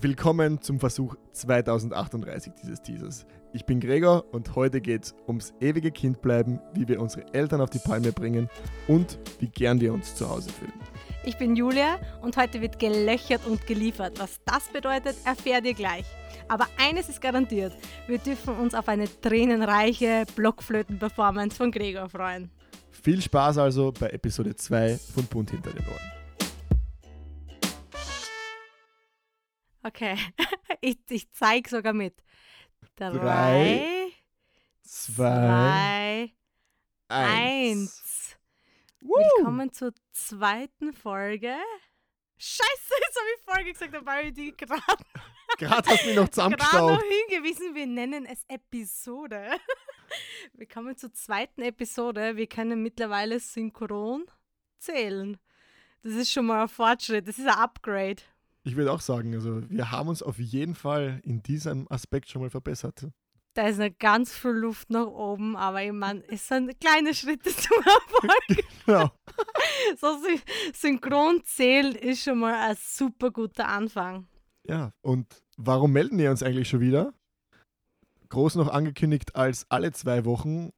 Willkommen zum Versuch 2038 dieses Teasers. Ich bin Gregor und heute geht's ums ewige Kindbleiben, wie wir unsere Eltern auf die Palme bringen und wie gern wir uns zu Hause fühlen. Ich bin Julia und heute wird gelöchert und geliefert. Was das bedeutet, erfährt ihr gleich. Aber eines ist garantiert, wir dürfen uns auf eine tränenreiche Blockflöten-Performance von Gregor freuen. Viel Spaß also bei Episode 2 von Bunt hinter den Ohren. Okay, ich, ich zeige sogar mit. Drei, Drei, Zwei, zwei, eins. Woo! Willkommen zur zweiten Folge. Scheiße, jetzt habe ich Folge gesagt, dabei habe ich die gerade Gerade hast du mich noch gerade zusammengestaucht. noch hingewiesen. Wir nennen es Episode. Willkommen zur zweiten Episode. Wir können mittlerweile synchron zählen. Das ist schon mal ein Fortschritt. Das ist ein Upgrade. Ich würde auch sagen, also wir haben uns auf jeden Fall in diesem Aspekt schon mal verbessert. Da ist noch ganz viel Luft nach oben, aber ich meine, es sind kleine Schritte zum Erfolg. Genau. so sy synchron zählen ist schon mal ein super guter Anfang. Ja, und warum melden wir uns eigentlich schon wieder? Groß noch angekündigt als alle zwei Wochen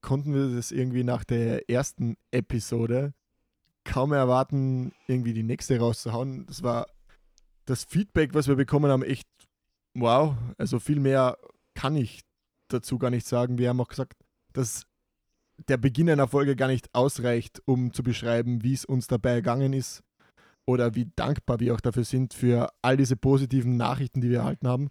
konnten wir das irgendwie nach der ersten Episode kaum erwarten, irgendwie die nächste rauszuhauen. Das war das Feedback, was wir bekommen haben, echt wow. Also viel mehr kann ich dazu gar nicht sagen. Wir haben auch gesagt, dass der Beginn einer Folge gar nicht ausreicht, um zu beschreiben, wie es uns dabei ergangen ist oder wie dankbar wir auch dafür sind für all diese positiven Nachrichten, die wir erhalten haben.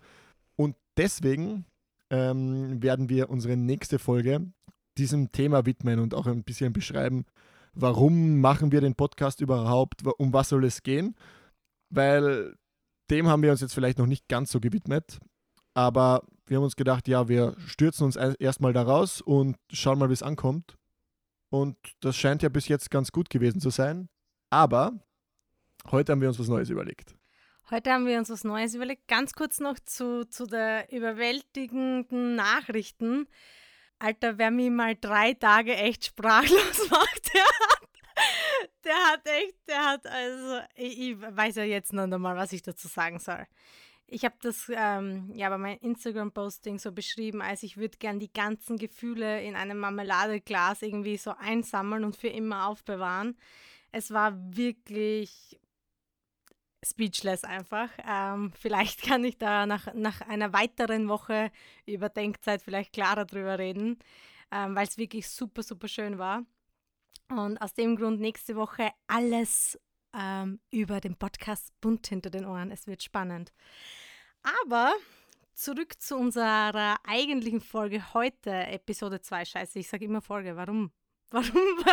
Und deswegen ähm, werden wir unsere nächste Folge diesem Thema widmen und auch ein bisschen beschreiben, warum machen wir den Podcast überhaupt, um was soll es gehen, weil dem haben wir uns jetzt vielleicht noch nicht ganz so gewidmet, aber wir haben uns gedacht, ja, wir stürzen uns erstmal da raus und schauen mal, wie es ankommt. Und das scheint ja bis jetzt ganz gut gewesen zu sein. Aber heute haben wir uns was Neues überlegt. Heute haben wir uns was Neues überlegt. Ganz kurz noch zu, zu der überwältigenden Nachrichten. Alter, wer mich mal drei Tage echt sprachlos macht, der hat, der hat echt, der hat, also, ich, ich weiß ja jetzt noch einmal, was ich dazu sagen soll. Ich habe das ähm, ja bei meinem Instagram-Posting so beschrieben, als ich würde gern die ganzen Gefühle in einem Marmeladeglas irgendwie so einsammeln und für immer aufbewahren. Es war wirklich speechless einfach. Ähm, vielleicht kann ich da nach, nach einer weiteren Woche Überdenkzeit vielleicht klarer drüber reden, ähm, weil es wirklich super, super schön war. Und aus dem Grund nächste Woche alles ähm, über den Podcast Bunt hinter den Ohren. Es wird spannend. Aber zurück zu unserer eigentlichen Folge heute, Episode 2. Scheiße, ich sage immer Folge. Warum? Warum?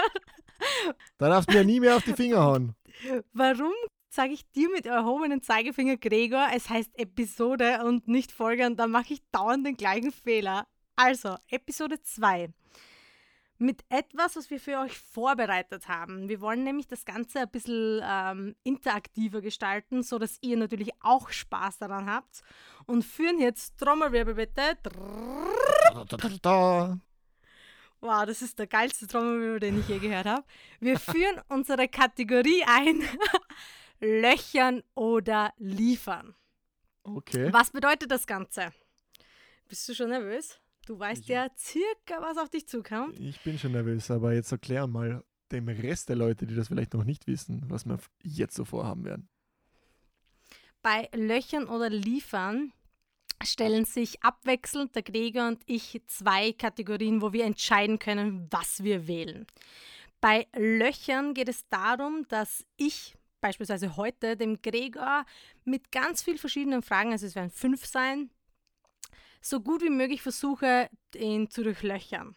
Da darfst du mir nie mehr auf die Finger hauen. Warum sage ich dir mit erhobenem Zeigefinger Gregor, es heißt Episode und nicht Folge und dann mache ich dauernd den gleichen Fehler. Also, Episode 2. Mit etwas, was wir für euch vorbereitet haben. Wir wollen nämlich das Ganze ein bisschen ähm, interaktiver gestalten, sodass ihr natürlich auch Spaß daran habt. Und führen jetzt Trommelwirbel bitte. Wow, das ist der geilste Trommelwirbel, den ich je gehört habe. Wir führen unsere Kategorie ein. Löchern oder liefern. Okay. Was bedeutet das Ganze? Bist du schon nervös? Du weißt ja circa, was auf dich zukommt. Ich bin schon nervös, aber jetzt erklär mal dem Rest der Leute, die das vielleicht noch nicht wissen, was wir jetzt so vorhaben werden. Bei Löchern oder liefern stellen sich abwechselnd der Gregor und ich zwei Kategorien, wo wir entscheiden können, was wir wählen. Bei Löchern geht es darum, dass ich beispielsweise heute dem Gregor mit ganz vielen verschiedenen Fragen, also es werden fünf sein, so gut wie möglich versuche, ihn zu durchlöchern.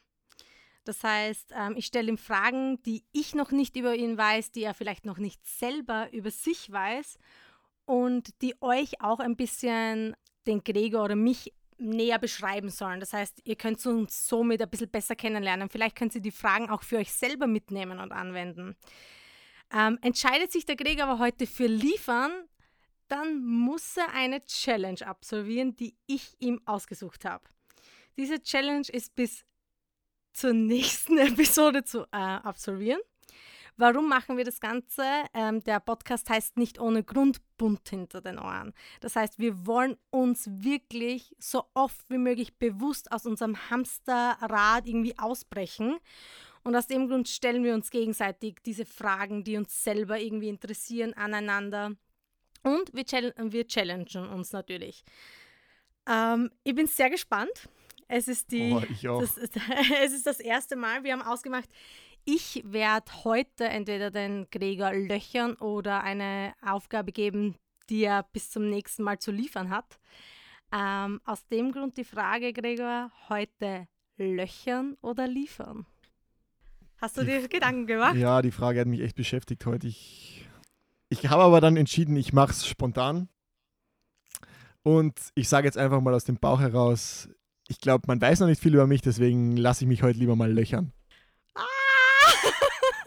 Das heißt, ähm, ich stelle ihm Fragen, die ich noch nicht über ihn weiß, die er vielleicht noch nicht selber über sich weiß und die euch auch ein bisschen den Gregor oder mich näher beschreiben sollen. Das heißt, ihr könnt uns somit ein bisschen besser kennenlernen. Vielleicht könnt ihr die Fragen auch für euch selber mitnehmen und anwenden. Ähm, entscheidet sich der Gregor aber heute für liefern, dann muss er eine Challenge absolvieren, die ich ihm ausgesucht habe. Diese Challenge ist bis zur nächsten Episode zu äh, absolvieren. Warum machen wir das Ganze? Ähm, der Podcast heißt nicht ohne Grund bunt hinter den Ohren. Das heißt, wir wollen uns wirklich so oft wie möglich bewusst aus unserem Hamsterrad irgendwie ausbrechen. Und aus dem Grund stellen wir uns gegenseitig diese Fragen, die uns selber irgendwie interessieren, aneinander. Und wir, chall wir challengen uns natürlich. Ähm, ich bin sehr gespannt. Es ist, die, Oh, ich auch. das, es ist das erste Mal. Wir haben ausgemacht, ich werde heute entweder den Gregor löchern oder eine Aufgabe geben, die er bis zum nächsten Mal zu liefern hat. Ähm, aus dem Grund die Frage, Gregor, heute löchern oder liefern? Hast du Die dir Gedanken gemacht? Ja, die Frage hat mich echt beschäftigt heute. Ich, ich habe aber dann entschieden, ich mache es spontan. Und ich sage jetzt einfach mal aus dem Bauch heraus, ich glaube, man weiß noch nicht viel über mich, deswegen lasse ich mich heute lieber mal löchern. Ah,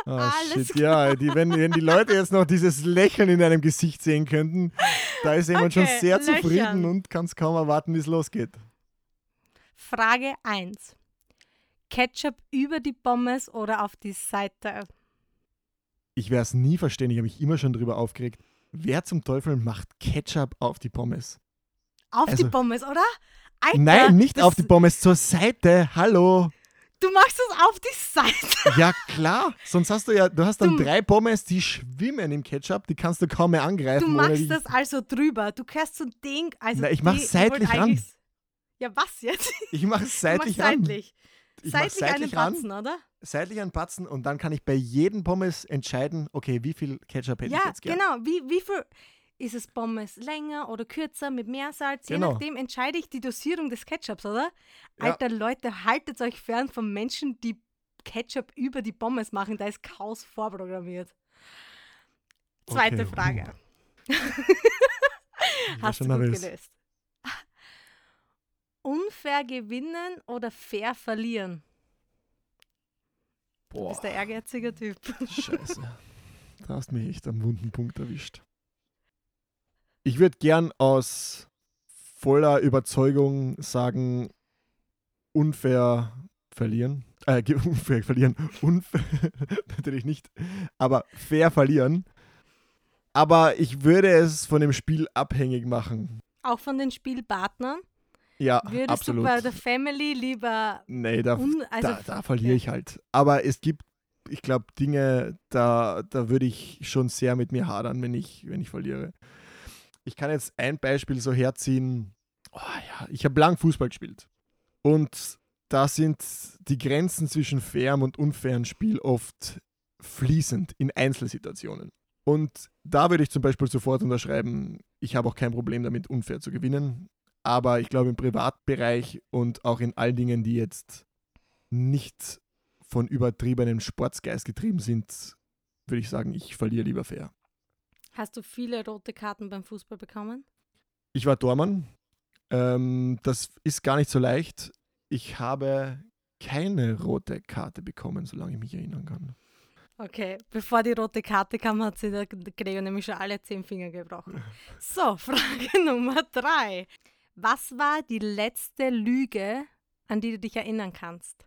Alles shit, ja, die, wenn, wenn die Leute jetzt noch dieses Lächeln in deinem Gesicht sehen könnten, da ist jemand schon Okay, sehr zufrieden löchern. und kann es kaum erwarten, wie es losgeht. Frage 1. Ketchup über die Pommes oder auf die Seite? Ich werde es nie verstehen, ich habe mich immer schon drüber aufgeregt. Wer zum Teufel macht Ketchup auf die Pommes? Auf Also- die Pommes, oder? Alter, Nein, nicht auf die Pommes, zur Seite. Hallo. Du machst es auf die Seite. Ja, klar. Sonst hast du ja, du hast dann Du- drei Pommes, die schwimmen im Ketchup, die kannst du kaum mehr angreifen. Du machst das also drüber. Du kehrst so Ding. Also Na, ich mach's die- seitlich eigentlich- Ja, was jetzt? Ich mache es seitlich du seitlich. Ich mach Seitlich einen seitlich ran, Batzen, oder? seitlich anpatzen und dann kann ich bei jedem Pommes entscheiden, okay, wie viel Ketchup hätte ich Ja, jetzt gern. genau. Wie, wie viel ist es Pommes länger oder kürzer mit mehr Salz? Genau. Je nachdem entscheide ich die Dosierung des Ketchups, oder? Ja. Alter Leute, haltet euch fern von Menschen, die Ketchup über die Pommes machen. Da ist Chaos vorprogrammiert. Zweite Okay, Frage. Ich war Hast du gut gelöst. Unfair gewinnen oder fair verlieren? Du Boah, bist der ehrgeizige Typ. scheiße. Da hast du mich echt am wunden Punkt erwischt. Ich würde gern aus voller Überzeugung sagen, unfair verlieren. Äh, unfair verlieren. Unfair, natürlich nicht. Aber fair verlieren. Aber ich würde es von dem Spiel abhängig machen. Auch von den Spielpartnern. Ja, Würdest absolut. du bei der Family lieber nee, da, un also da, da verliere ich halt. Aber es gibt, ich glaube, Dinge, da, da würde ich schon sehr mit mir hadern, wenn ich, wenn ich verliere. Ich kann jetzt ein Beispiel so herziehen. Oh, ja, ich habe lang Fußball gespielt. Und da sind die Grenzen zwischen fairem und unfairem Spiel oft fließend in Einzelsituationen. Und da würde ich zum Beispiel sofort unterschreiben, ich habe auch kein Problem damit, unfair zu gewinnen. Aber ich glaube, im Privatbereich und auch in all Dingen, die jetzt nicht von übertriebenem Sportsgeist getrieben sind, würde ich sagen, ich verliere lieber fair. Hast du viele rote Karten beim Fußball bekommen? Ich war Tormann. Ähm, das ist gar nicht so leicht. Ich habe keine rote Karte bekommen, solange ich mich erinnern kann. Okay, bevor die rote Karte kam, hat sie der Gregor nämlich schon alle zehn Finger gebrochen. So, Frage Nummer drei. Was war die letzte Lüge, an die du dich erinnern kannst?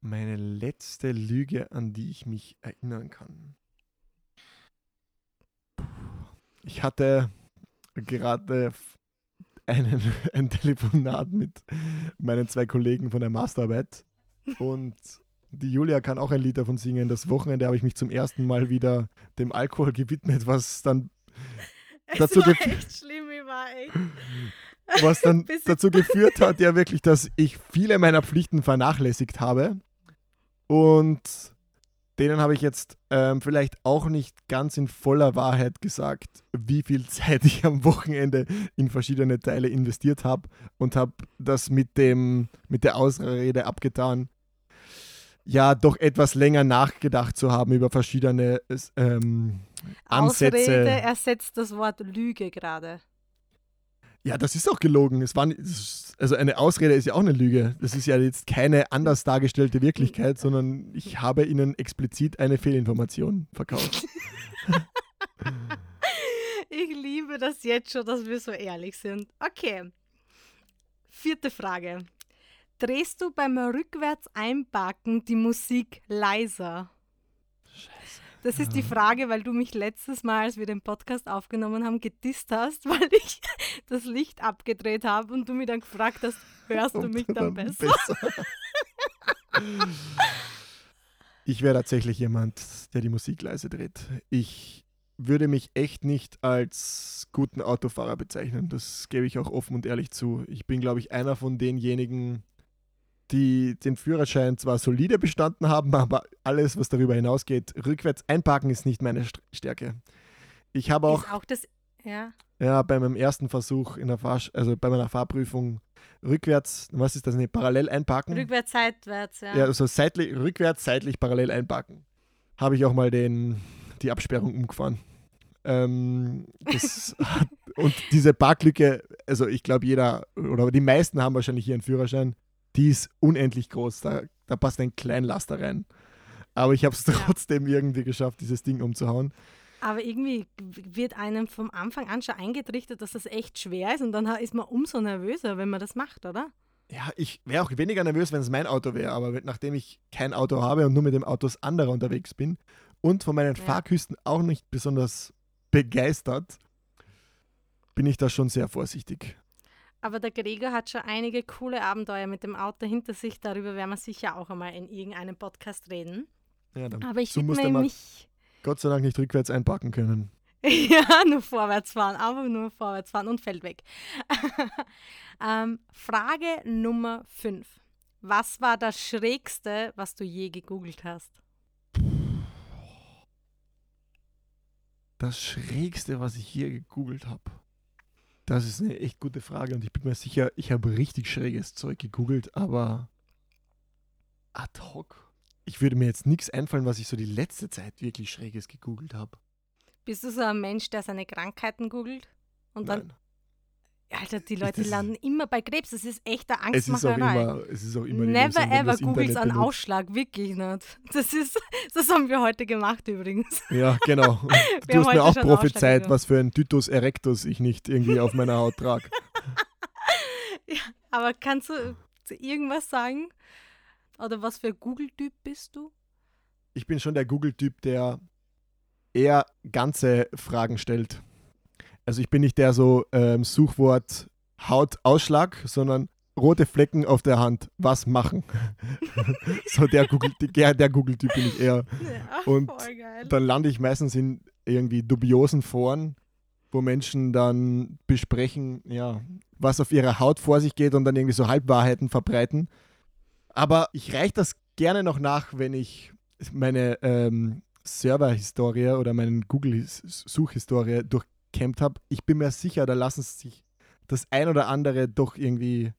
Meine letzte Lüge, an die ich mich erinnern kann. Ich hatte gerade einen, ein Telefonat mit meinen zwei Kollegen von der Masterarbeit und die Julia kann auch ein Lied davon singen. Das Wochenende habe ich mich zum ersten Mal wieder dem Alkohol gewidmet, was dann, Dazu es war gef- echt schlimm, ich war echt. Was dann dazu geführt hat, ja wirklich, dass ich viele meiner Pflichten vernachlässigt habe. Und denen habe ich jetzt ähm, vielleicht auch nicht ganz in voller Wahrheit gesagt, wie viel Zeit ich am Wochenende in verschiedene Teile investiert habe und habe das mit, dem, mit der Ausrede abgetan, ja, doch etwas länger nachgedacht zu haben über verschiedene ähm, Ansätze. Ausrede ersetzt das Wort Lüge gerade. Ja, das ist auch gelogen. Es war, also eine Ausrede ist ja auch eine Lüge. Das ist ja jetzt keine anders dargestellte Wirklichkeit, sondern ich habe Ihnen explizit eine Fehlinformation verkauft. Ich liebe das jetzt schon, dass wir so ehrlich sind. Okay. Vierte Frage. Drehst du beim rückwärts einparken die Musik leiser? Das ist die Frage, weil du mich letztes Mal, als wir den Podcast aufgenommen haben, gedisst hast, weil ich das Licht abgedreht habe und du mich dann gefragt hast, hörst du mich dann besser? besser. ich wäre tatsächlich jemand, der die Musik leise dreht. Ich würde mich echt nicht als guten Autofahrer bezeichnen. Das gebe ich auch offen und ehrlich zu. Ich bin, glaube ich, einer von denjenigen, die den Führerschein zwar solide bestanden haben, aber alles, was darüber hinausgeht, rückwärts einparken ist nicht meine Stärke. Ich habe auch, auch das, ja. ja, bei meinem ersten Versuch in der Fahr also bei meiner Fahrprüfung rückwärts, was ist das, nicht, parallel einparken? Rückwärts, seitwärts, ja. Ja, also seitlich, rückwärts, seitlich, parallel einparken. Habe ich auch mal den, die Absperrung umgefahren. Ähm, hat, und diese Parklücke, also ich glaube, jeder oder die meisten haben wahrscheinlich hier einen Führerschein die ist unendlich groß. Da, da passt ein Kleinlaster rein. Aber ich habe es trotzdem ja. irgendwie geschafft, dieses Ding umzuhauen. Aber irgendwie wird einem vom Anfang an schon eingetrichtert, dass das echt schwer ist und dann ist man umso nervöser, wenn man das macht, oder? Ja, ich wäre auch weniger nervös, wenn es mein Auto wäre, aber nachdem ich kein Auto habe und nur mit dem Autos anderer unterwegs bin und von meinen ja. Fahrküsten auch nicht besonders begeistert, bin ich da schon sehr vorsichtig. Aber der Gregor hat schon einige coole Abenteuer mit dem Auto hinter sich. Darüber werden wir sicher auch einmal in irgendeinem Podcast reden. Ja, dann Aber ich mir nicht. Gott sei Dank nicht rückwärts einpacken können. ja, nur vorwärts fahren, aber nur vorwärts fahren und fällt weg. ähm, Frage Nummer 5. Was war das Schrägste, was du je gegoogelt hast? Das Schrägste, was ich je gegoogelt habe. Das ist eine echt gute Frage und ich bin mir sicher, ich habe richtig schräges Zeug gegoogelt, aber ad hoc. Ich würde mir jetzt nichts einfallen, was ich so die letzte Zeit wirklich schräges gegoogelt habe. Bist du so ein Mensch, der seine Krankheiten googelt und dann Nein. Alter, die Leute landen immer bei Krebs. Das ist echter Angstmacherei. Es ist auch immer, es ist auch immer Never ever googelst einen Ausschlag, wirklich nicht. Das ist, das haben wir heute gemacht übrigens. Ja, genau. du hast mir auch prophezeit, was für ein Tytus erectus ich nicht irgendwie auf meiner Haut trage. ja, aber kannst du irgendwas sagen? Oder was für ein Google-Typ bist du? Ich bin schon der Google-Typ, der eher ganze Fragen stellt. Also ich bin nicht der so ähm, Suchwort Hautausschlag, sondern rote Flecken auf der Hand, was machen? so der Google-Typ der, der Google bin ich eher. Ja, und dann lande ich meistens in irgendwie dubiosen Foren, wo Menschen dann besprechen, ja, was auf ihrer Haut vor sich geht und dann irgendwie so Halbwahrheiten verbreiten. Aber ich reiche das gerne noch nach, wenn ich meine ähm, Server-Historie oder meine Google-Suchhistorie durch gecampt habe, ich bin mir sicher, da lassen sich das ein oder andere doch irgendwie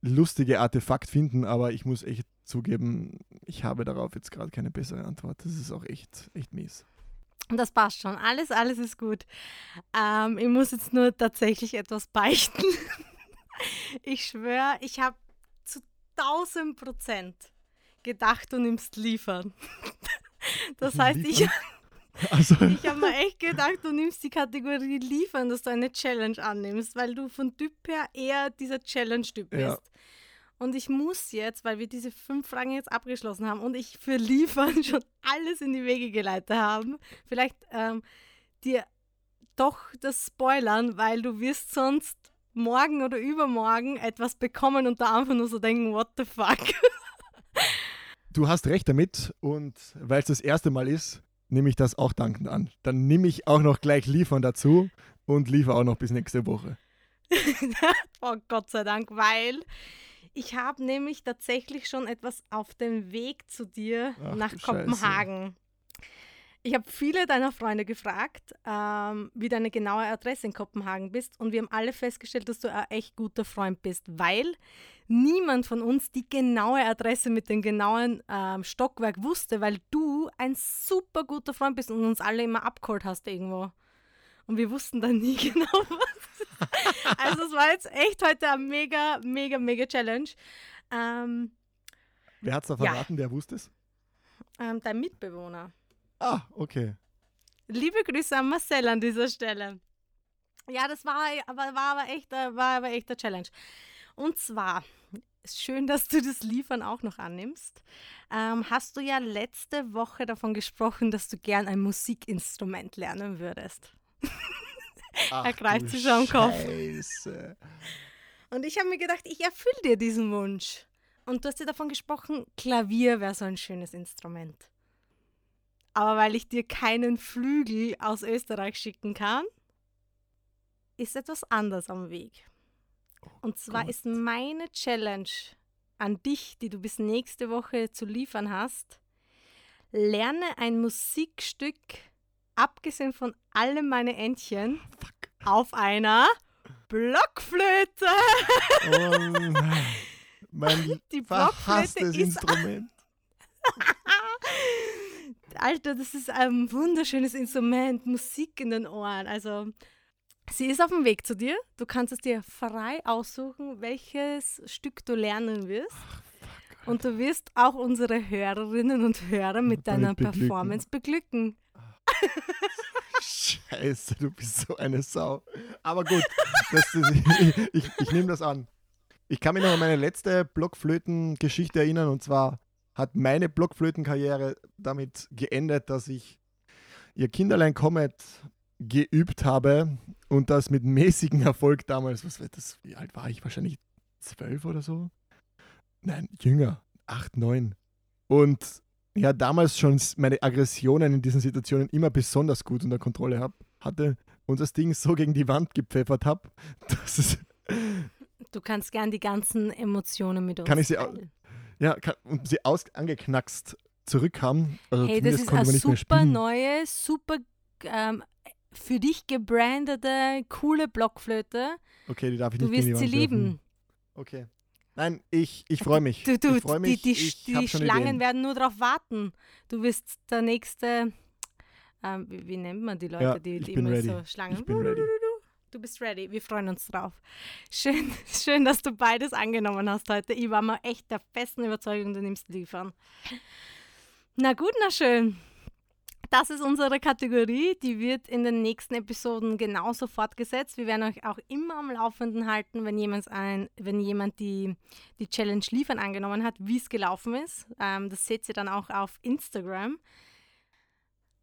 lustige Artefakt finden, aber ich muss echt zugeben, ich habe darauf jetzt gerade keine bessere Antwort. Das ist auch echt, echt mies. Das passt schon. Alles, alles ist gut. Ähm, ich muss jetzt nur tatsächlich etwas beichten. ich schwöre, ich habe zu 1000 Prozent gedacht, du nimmst liefern. Das heißt, ich, also. Ich habe mir echt gedacht, du nimmst die Kategorie liefern, dass du eine Challenge annimmst, weil du von Typ her eher dieser Challenge-Typ bist. Ja. Und ich muss jetzt, weil wir diese fünf Fragen jetzt abgeschlossen haben und ich für Liefern schon alles in die Wege geleitet haben, vielleicht ähm, dir doch das spoilern, weil du wirst sonst morgen oder übermorgen etwas bekommen und da einfach nur so denken, what the fuck. Du hast recht damit und weil es das erste Mal ist, nehme ich das auch dankend an. Dann nehme ich auch noch gleich Liefern dazu und liefere auch noch bis nächste Woche. oh Gott sei Dank, weil ich habe nämlich tatsächlich schon etwas auf dem Weg zu dir Ach, nach Kopenhagen. Ich habe viele deiner Freunde gefragt, ähm, wie deine genaue Adresse in Kopenhagen bist und wir haben alle festgestellt, dass du ein echt guter Freund bist, weil niemand von uns die genaue Adresse mit dem genauen ähm, Stockwerk wusste, weil du ein super guter Freund bist und uns alle immer abgeholt hast irgendwo. Und wir wussten dann nie genau was. also es war jetzt echt heute eine mega, mega, mega Challenge. Ähm, Wer hat es da verraten, ja. der wusste es? Ähm, dein Mitbewohner. Ah, okay. Liebe Grüße an Marcel an dieser Stelle. Ja, das war aber, war aber echt, war aber echt eine Challenge. Und zwar schön, dass du das Liefern auch noch annimmst. Ähm, hast du ja letzte Woche davon gesprochen, dass du gern ein Musikinstrument lernen würdest. Ach, er greift sich schon am Kopf. Und ich habe mir gedacht, ich erfülle dir diesen Wunsch. Und du hast dir davon gesprochen, Klavier wäre so ein schönes Instrument. Aber weil ich dir keinen Flügel aus Österreich schicken kann, ist etwas anders am Weg. Und zwar Gott. ist meine Challenge an dich, die du bis nächste Woche zu liefern hast, lerne ein Musikstück, abgesehen von alle meine Entchen, Fuck. auf einer Blockflöte. Oh nein. Mein Die Blockflöte ist Instrument. Alter, das ist ein wunderschönes Instrument, Musik in den Ohren. Also, sie ist auf dem Weg zu dir. Du kannst es dir frei aussuchen, welches Stück du lernen wirst. Und du wirst auch unsere Hörerinnen und Hörer mit deiner beglücken. Performance beglücken. Scheiße, du bist so eine Sau. Aber gut, das, ich, ich, ich nehme das an. Ich kann mich noch an meine letzte Blockflöten-Geschichte erinnern und zwar hat meine Blockflötenkarriere damit geendet, dass ich ihr Kinderlein Comet geübt habe und das mit mäßigem Erfolg damals, was war das, wie alt war ich? Wahrscheinlich zwölf oder so? Nein, jünger, acht, neun. Und ja, damals schon meine Aggressionen in diesen Situationen immer besonders gut unter Kontrolle hab, hatte und das Ding so gegen die Wand gepfeffert habe, dass es, Du kannst gern die ganzen Emotionen mit uns Kann ich sie au- teilen. Ja, und sie aus, angeknackst zurückkam. Also Hey, das ist eine super neue, super ähm, für dich gebrandete, coole Blockflöte. Okay, die darf ich Du nicht gegen wirst die sie lieben. Okay. Nein, ich, ich freue mich. Du, du, ich freue mich. die die, die schon Schlangen Ideen. werden nur darauf warten. Du wirst der nächste, ähm, wie, wie nennt man die Leute, Ja, die, die immer ready. so Schlangen. Ich bin ready. Du bist ready. Wir freuen uns drauf. Schön, schön, dass du beides angenommen hast heute. Ich war mal echt der festen Überzeugung, du nimmst liefern. Na gut, na schön. Das ist unsere Kategorie, die wird in den nächsten Episoden genauso fortgesetzt. Wir werden euch auch immer am Laufenden halten, wenn jemand, ein, wenn jemand die, die Challenge liefern angenommen hat, wie es gelaufen ist. Ähm, das seht ihr dann auch auf Instagram.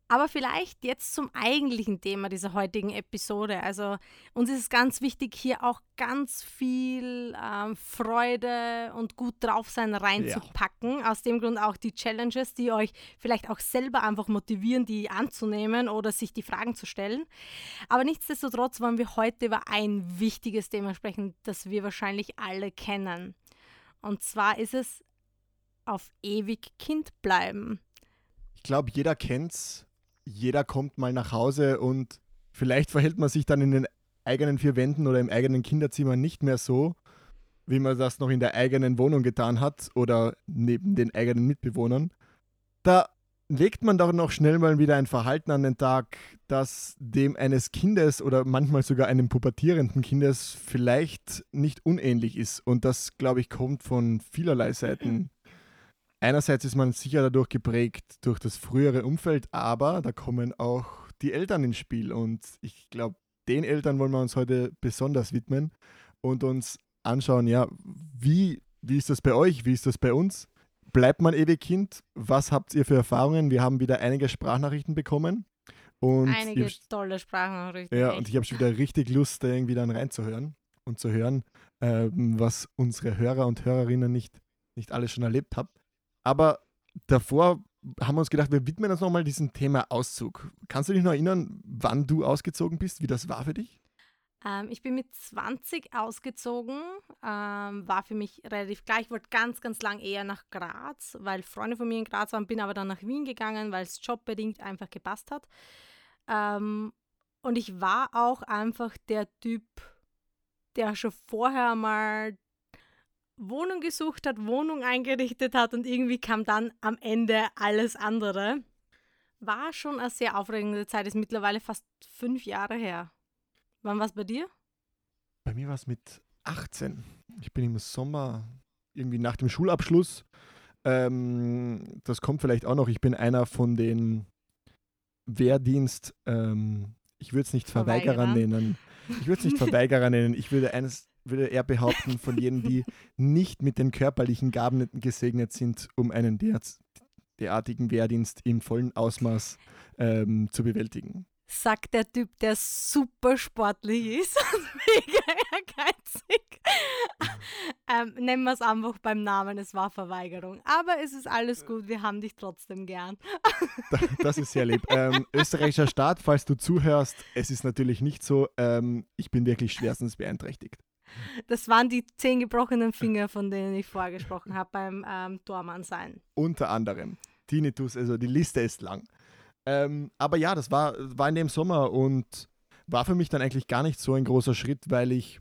Aber vielleicht jetzt zum eigentlichen Thema dieser heutigen Episode. Also uns ist es ganz wichtig, hier auch ganz viel ähm, Freude und gut drauf sein reinzupacken. Aus dem Grund auch die Challenges, die euch vielleicht auch selber einfach motivieren, die anzunehmen oder sich die Fragen zu stellen. Aber nichtsdestotrotz wollen wir heute über ein wichtiges Thema sprechen, das wir wahrscheinlich alle kennen. Und zwar ist es auf ewig Kind bleiben. Ich glaube, jeder kennt's. Jeder kommt mal nach Hause und vielleicht verhält man sich dann in den eigenen vier Wänden oder im eigenen Kinderzimmer nicht mehr so, wie man das noch in der eigenen Wohnung getan hat oder neben den eigenen Mitbewohnern. Da legt man doch noch schnell mal wieder ein Verhalten an den Tag, das dem eines Kindes oder manchmal sogar einem pubertierenden Kindes vielleicht nicht unähnlich ist. Und das, glaube ich, kommt von vielerlei Seiten. Einerseits ist man sicher dadurch geprägt durch das frühere Umfeld, aber da kommen auch die Eltern ins Spiel. Und ich glaube, den Eltern wollen wir uns heute besonders widmen und uns anschauen, ja, wie, wie ist das bei euch, wie ist das bei uns? Bleibt man ewig Kind? Was habt ihr für Erfahrungen? Wir haben wieder einige Sprachnachrichten bekommen. Und Einige ich tolle Sprachnachrichten. ja, echt. und ich habe schon wieder richtig Lust, da irgendwie dann reinzuhören und zu hören, ähm, was unsere Hörer und Hörerinnen nicht, nicht alles schon erlebt haben. Aber davor haben wir uns gedacht, wir widmen uns nochmal diesem Thema Auszug. Kannst du dich noch erinnern, wann du ausgezogen bist, wie das war für dich? Ähm, ich bin mit 20 ausgezogen, ähm, war für mich relativ klar. Ich wollte ganz, ganz lang eher nach Graz, weil Freunde von mir in Graz waren, bin aber dann nach Wien gegangen, weil es jobbedingt einfach gepasst hat. Ähm, und ich war auch einfach der Typ, der schon vorher mal Wohnung gesucht hat, Wohnung eingerichtet hat und irgendwie kam dann am Ende alles andere. War schon eine sehr aufregende Zeit, ist mittlerweile fast fünf Jahre her. Wann war es bei dir? Bei mir war es mit 18. Ich bin im Sommer irgendwie nach dem Schulabschluss. Ähm, das kommt vielleicht auch noch. Ich bin einer von den Wehrdienst, ähm, ich würde es nicht Verweigerer Verweigerer. nennen. Ich würde es nicht Verweigerer nennen. Ich würde eines würde er behaupten, von jenen, die nicht mit den körperlichen Gaben gesegnet sind, um einen derartigen Wehrdienst im vollen Ausmaß ähm, zu bewältigen sagt der Typ, der super sportlich ist und mega ehrgeizig. ähm, nennen wir es einfach beim Namen, es war Verweigerung. Aber es ist alles gut, wir haben dich trotzdem gern. das ist sehr lieb. Ähm, österreichischer Staat, falls du zuhörst, es ist natürlich nicht so, ähm, ich bin wirklich schwerstens beeinträchtigt. Das waren die zehn gebrochenen Finger, von denen ich vorgesprochen habe beim ähm, Tormann sein. Unter anderem. Tinnitus, also die Liste ist lang. Ähm, aber ja, das war, war in dem Sommer und war für mich dann eigentlich gar nicht so ein großer Schritt, weil ich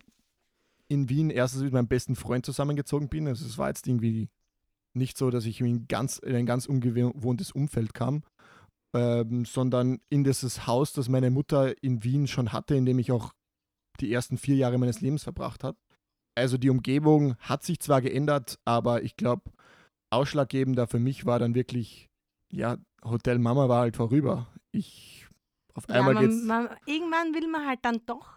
in Wien erstens mit meinem besten Freund zusammengezogen bin. Also es war jetzt irgendwie nicht so, dass ich in, ganz, in ein ganz ungewohntes Umfeld kam, ähm, sondern in dieses Haus, das meine Mutter in Wien schon hatte, in dem ich auch die ersten vier Jahre meines Lebens verbracht habe. Also die Umgebung hat sich zwar geändert, aber ich glaube, ausschlaggebender für mich war dann wirklich ja, Hotel Mama war halt vorüber. Ich auf ja, einmal man, geht's. Man, irgendwann will man halt dann doch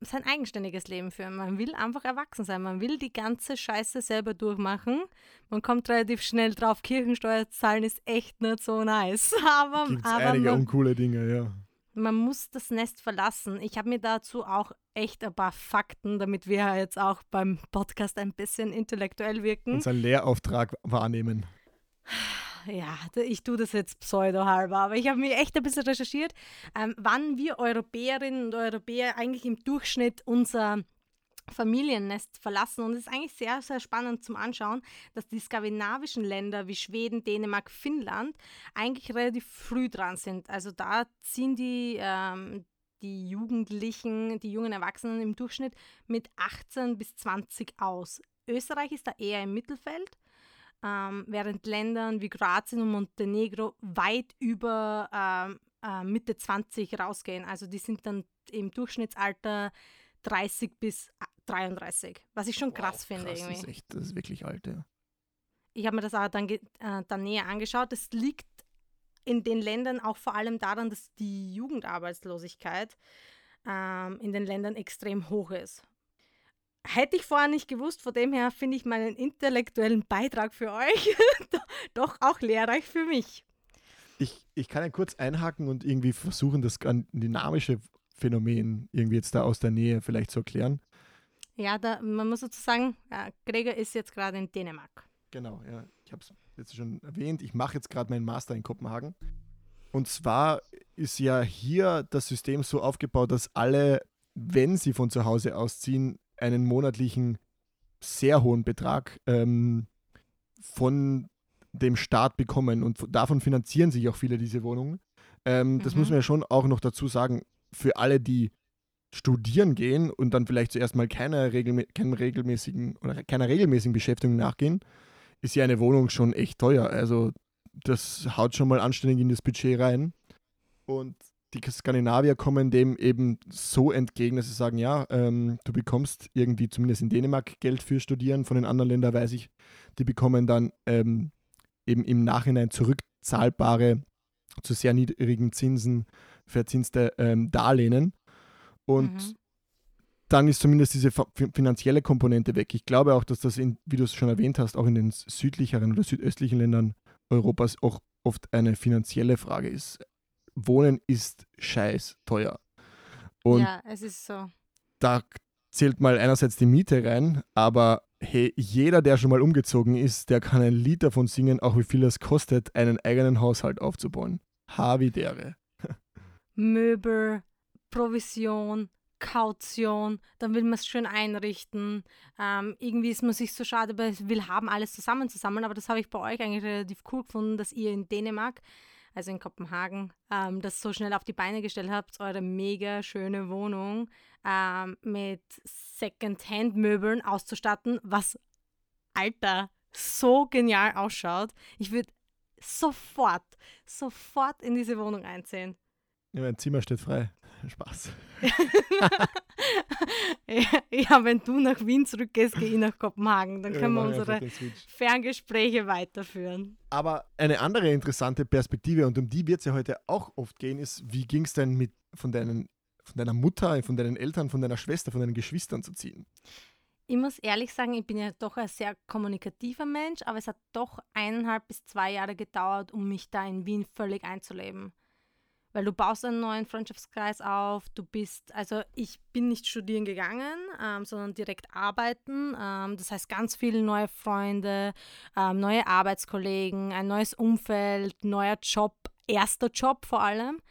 sein eigenständiges Leben führen. Man will einfach erwachsen sein. Man will die ganze Scheiße selber durchmachen. Man kommt relativ schnell drauf, Kirchensteuer zahlen ist echt nicht so nice. Aber, Gibt's aber einige man, uncoole Dinge, ja. Man muss das Nest verlassen. Ich habe mir dazu auch echt ein paar Fakten, damit wir jetzt auch beim Podcast ein bisschen intellektuell wirken. Unseren Lehrauftrag wahrnehmen ja, ich tue das jetzt pseudo-halber, aber ich habe mir echt ein bisschen recherchiert, ähm, wann wir Europäerinnen und Europäer eigentlich im Durchschnitt unser Familiennest verlassen. Und es ist eigentlich sehr, sehr spannend zum Anschauen, dass die skandinavischen Länder wie Schweden, Dänemark, Finnland eigentlich relativ früh dran sind. Also da ziehen die, ähm, die Jugendlichen, die jungen Erwachsenen im Durchschnitt mit 18 bis 20 aus. Österreich ist da eher im Mittelfeld ähm, während Ländern wie Kroatien und Montenegro weit über ähm, äh, Mitte 20 rausgehen. Also die sind dann im Durchschnittsalter 30 bis 33, was ich schon krass wow, finde. Krass, irgendwie. Das ist, echt, das ist wirklich alt, ja. Ich habe mir das auch dann, äh, dann näher angeschaut. Das liegt in den Ländern auch vor allem daran, dass die Jugendarbeitslosigkeit ähm, in den Ländern extrem hoch ist. Hätte ich vorher nicht gewusst, von dem her finde ich meinen intellektuellen Beitrag für euch doch auch lehrreich für mich. Ich, ich kann ja kurz einhaken und irgendwie versuchen, das skandinavische Phänomen irgendwie jetzt da aus der Nähe vielleicht zu erklären. Ja, da, man muss sozusagen, äh, Gregor ist jetzt gerade in Dänemark. Genau, ja. Ich habe es jetzt schon erwähnt. Ich mache jetzt gerade meinen Master in Kopenhagen. Und zwar ist ja hier das System so aufgebaut, dass alle, wenn sie von zu Hause ausziehen, einen monatlichen sehr hohen Betrag ähm, von dem Staat bekommen und davon finanzieren sich auch viele diese Wohnungen. Ähm, mhm. Das muss man ja schon auch noch dazu sagen, für alle, die studieren gehen und dann vielleicht zuerst mal keiner, regelmä keiner regelmäßigen oder keiner regelmäßigen Beschäftigung nachgehen, ist ja eine Wohnung schon echt teuer. Also das haut schon mal anständig in das Budget rein. Und die Skandinavier kommen dem eben so entgegen, dass sie sagen, ja, ähm, du bekommst irgendwie zumindest in Dänemark Geld für Studieren, von den anderen Ländern weiß ich, die bekommen dann ähm, eben im Nachhinein zurückzahlbare, zu sehr niedrigen Zinsen verzinste ähm, Darlehen. Und mhm. Dann ist zumindest diese finanzielle Komponente weg. Ich glaube auch, dass das, in, wie du es schon erwähnt hast, auch in den südlicheren oder südöstlichen Ländern Europas auch oft eine finanzielle Frage ist. Wohnen ist scheiß teuer. Und ja, es ist so. Da zählt mal einerseits die Miete rein, aber hey, jeder, der schon mal umgezogen ist, der kann ein Lied davon singen, auch wie viel es kostet, einen eigenen Haushalt aufzubauen. Havidere. Möbel, Provision, Kaution, dann will man es schön einrichten. Ähm, irgendwie ist man sich so schade, aber will haben, alles zusammenzusammeln. Aber das habe ich bei euch eigentlich relativ cool gefunden, dass ihr in Dänemark also in Kopenhagen, ähm, das so schnell auf die Beine gestellt habt, eure mega schöne Wohnung ähm, mit Second-Hand-Möbeln auszustatten, was, Alter, so genial ausschaut. Ich würde sofort, sofort in diese Wohnung einziehen. Ja, mein Zimmer steht frei. Spaß. ja, wenn du nach Wien zurückgehst, gehe ich nach Kopenhagen. Dann können ja, wir unsere Ferngespräche weiterführen. Aber eine andere interessante Perspektive, und um die wird es ja heute auch oft gehen, ist, wie ging es denn mit von, deinen, von deiner Mutter, von deinen Eltern, von deiner Schwester, von deinen Geschwistern zu ziehen? ich muss ehrlich sagen, ich bin ja doch ein sehr kommunikativer Mensch, aber es hat doch eineinhalb bis zwei Jahre gedauert, um mich da in Wien völlig einzuleben. Weil du baust einen neuen Freundschaftskreis auf, du bist, also ich bin nicht studieren gegangen, ähm, sondern direkt arbeiten. Ähm, das heißt ganz viele neue Freunde, ähm, neue Arbeitskollegen, ein neues Umfeld, neuer Job, erster Job vor allem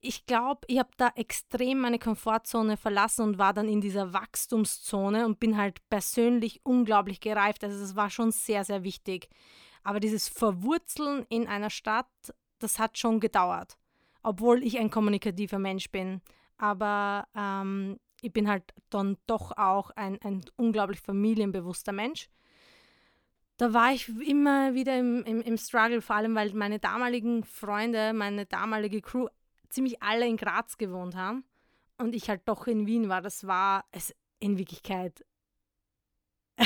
ich glaube, ich habe da extrem meine Komfortzone verlassen und war dann in dieser Wachstumszone und bin halt persönlich unglaublich gereift. Also es war schon sehr, sehr wichtig. Aber dieses Verwurzeln in einer Stadt, das hat schon gedauert. Obwohl ich ein kommunikativer Mensch bin. Aber ähm, ich bin halt dann doch auch ein, ein unglaublich familienbewusster Mensch da war ich immer wieder im, im, im, Struggle, vor allem weil meine damaligen Freunde, meine damalige Crew ziemlich alle in Graz gewohnt haben und ich halt doch in Wien war. Das war es in Wirklichkeit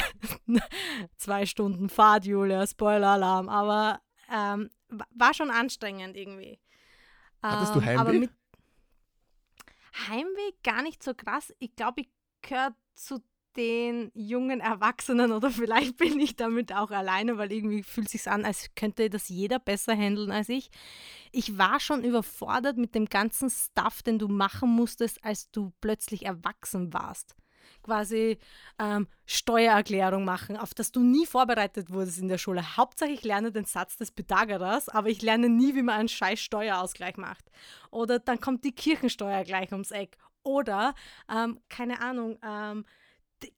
zwei Stunden Fahrt, Julia, Spoiler-Alarm, aber ähm, war schon anstrengend irgendwie. Hattest du ähm, Heimweh? Heimweh gar nicht so krass. Ich glaube, ich gehöre zu den jungen Erwachsenen oder vielleicht bin ich damit auch alleine, weil irgendwie fühlt es sich an, als könnte das jeder besser handeln als ich. Ich war schon überfordert mit dem ganzen Stuff, den du machen musstest, als du plötzlich erwachsen warst. Quasi ähm, Steuererklärung machen, auf das du nie vorbereitet wurdest in der Schule. Hauptsache ich lerne den Satz des Pythagoras, aber ich lerne nie, wie man einen scheiß Steuerausgleich macht. Oder dann kommt die Kirchensteuer gleich ums Eck. Oder, ähm, keine Ahnung, ähm,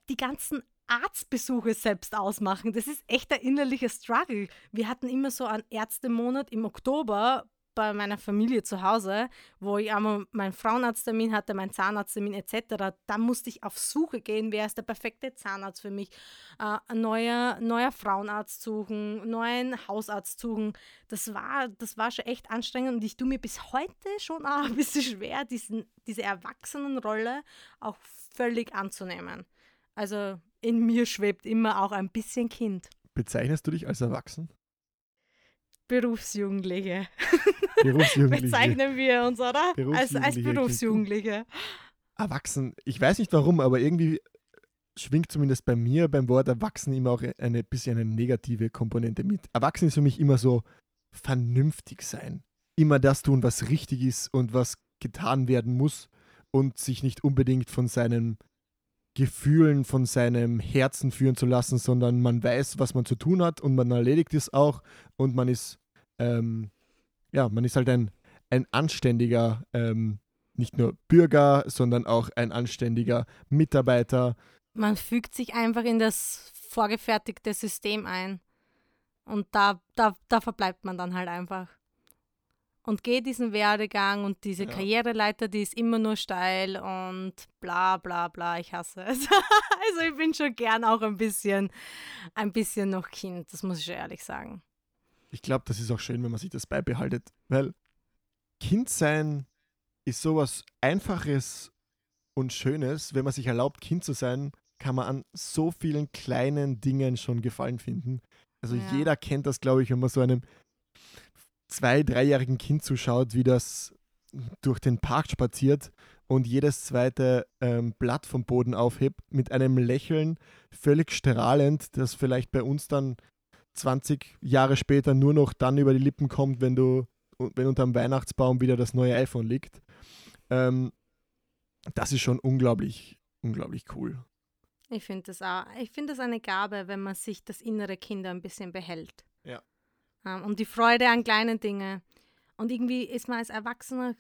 die ganzen Arztbesuche selbst ausmachen. Das ist echt ein innerlicher Struggle. Wir hatten immer so einen Ärztemonat im Oktober bei meiner Familie zu Hause, wo ich einmal meinen Frauenarzttermin hatte, meinen Zahnarzttermin etc. Da musste ich auf Suche gehen, wer ist der perfekte Zahnarzt für mich. Äh, neuer, neuer Frauenarzt suchen, neuen Hausarzt suchen. Das war, das war schon echt anstrengend und ich tue mir bis heute schon auch ein bisschen schwer, diesen, diese Erwachsenenrolle auch völlig anzunehmen. Also in mir schwebt immer auch ein bisschen Kind. Bezeichnest du dich als erwachsen? Berufsjugendliche. Berufsjugendliche. Bezeichnen wir uns, oder? Als, als Berufsjugendliche. Erwachsen. Ich weiß nicht warum, aber irgendwie schwingt zumindest bei mir beim Wort erwachsen immer auch eine bisschen eine negative Komponente mit. Erwachsen ist für mich immer so vernünftig sein. Immer das tun, was richtig ist und was getan werden muss und sich nicht unbedingt von seinen Gefühlen von seinem Herzen führen zu lassen, sondern man weiß, was man zu tun hat und man erledigt es auch und man ist, ähm, ja, man ist halt ein, ein anständiger, ähm, nicht nur Bürger, sondern auch ein anständiger Mitarbeiter. Man fügt sich einfach in das vorgefertigte System ein und da, da, da verbleibt man dann halt einfach und gehe diesen Werdegang und diese ja. Karriereleiter, die ist immer nur steil und bla bla bla, ich hasse es. also ich bin schon gern auch ein bisschen, ein bisschen noch Kind, das muss ich schon ehrlich sagen. Ich glaube, das ist auch schön, wenn man sich das beibehaltet, weil Kind sein ist sowas Einfaches und Schönes. Wenn man sich erlaubt, Kind zu sein, kann man an so vielen kleinen Dingen schon Gefallen finden. Also ja. jeder kennt das, glaube ich, wenn man so einem zwei-, dreijährigen Kind zuschaut, wie das durch den Park spaziert und jedes zweite ähm, Blatt vom Boden aufhebt, mit einem Lächeln, völlig strahlend, das vielleicht bei uns dann 20 Jahre später nur noch dann über die Lippen kommt, wenn du, wenn unterm Weihnachtsbaum wieder das neue iPhone liegt. Ähm, das ist schon unglaublich, unglaublich cool. Ich finde das auch. Ich finde das eine Gabe, wenn man sich das innere Kind ein bisschen behält. Ja. Ähm, und die Freude an kleinen Dingen. Und irgendwie ist man als Erwachsener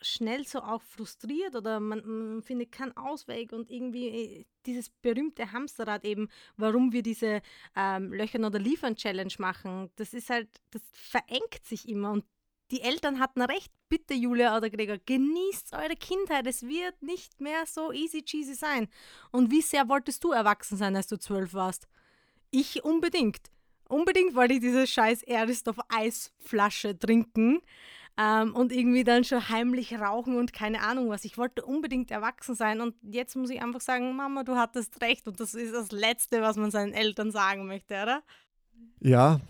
schnell so auch frustriert oder man, man, findet keinen Ausweg und irgendwie äh, dieses berühmte Hamsterrad eben, warum wir diese ähm, Löchern oder Liefern Challenge machen, das ist halt, das verengt sich immer und die Eltern hatten recht. Bitte, Julia oder Gregor, genießt eure Kindheit. Es wird nicht mehr so easy cheesy sein. Und wie sehr wolltest du erwachsen sein, als du zwölf warst? Ich unbedingt unbedingt wollte ich diese scheiß Erdstoff Eisflasche trinken ähm, und irgendwie dann schon heimlich rauchen und keine Ahnung was. Ich wollte unbedingt erwachsen sein und jetzt muss ich einfach sagen, Mama, du hattest recht und das ist das Letzte, was man seinen Eltern sagen möchte, oder? Ja,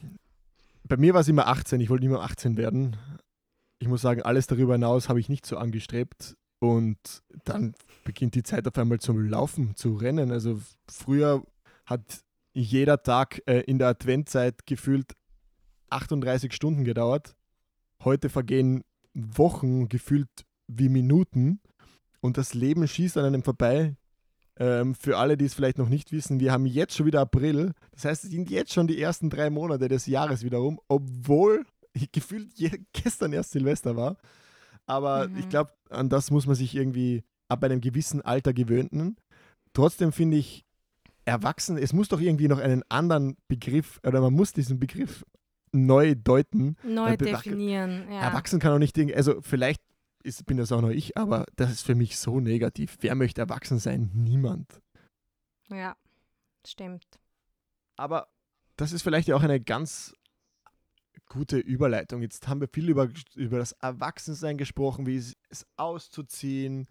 bei mir war es immer 18, ich wollte immer 18 werden. Ich muss sagen, alles darüber hinaus habe ich nicht so angestrebt. Und dann beginnt die Zeit auf einmal zum Laufen, zu rennen. Also früher hat jeder Tag äh, in der Adventzeit gefühlt 38 Stunden gedauert. Heute vergehen Wochen gefühlt wie Minuten und das Leben schießt an einem vorbei. Ähm, für alle, die es vielleicht noch nicht wissen, wir haben jetzt schon wieder April. Das heißt, es sind jetzt schon die ersten drei Monate des Jahres wiederum, obwohl gefühlt gestern erst Silvester war. Aber mhm. ich glaube, an das muss man sich irgendwie ab einem gewissen Alter gewöhnen. Trotzdem finde ich, erwachsen, es muss doch irgendwie noch einen anderen Begriff, oder man muss diesen Begriff neu deuten. Neu definieren, ja. Erwachsen kann auch nicht, also vielleicht ist, bin das auch noch ich, aber das ist für mich so negativ. Wer möchte erwachsen sein? Niemand. Ja, stimmt. Aber das ist vielleicht ja auch eine ganz gute Überleitung. Jetzt haben wir viel über, über das Erwachsensein gesprochen, wie es, es auszuziehen.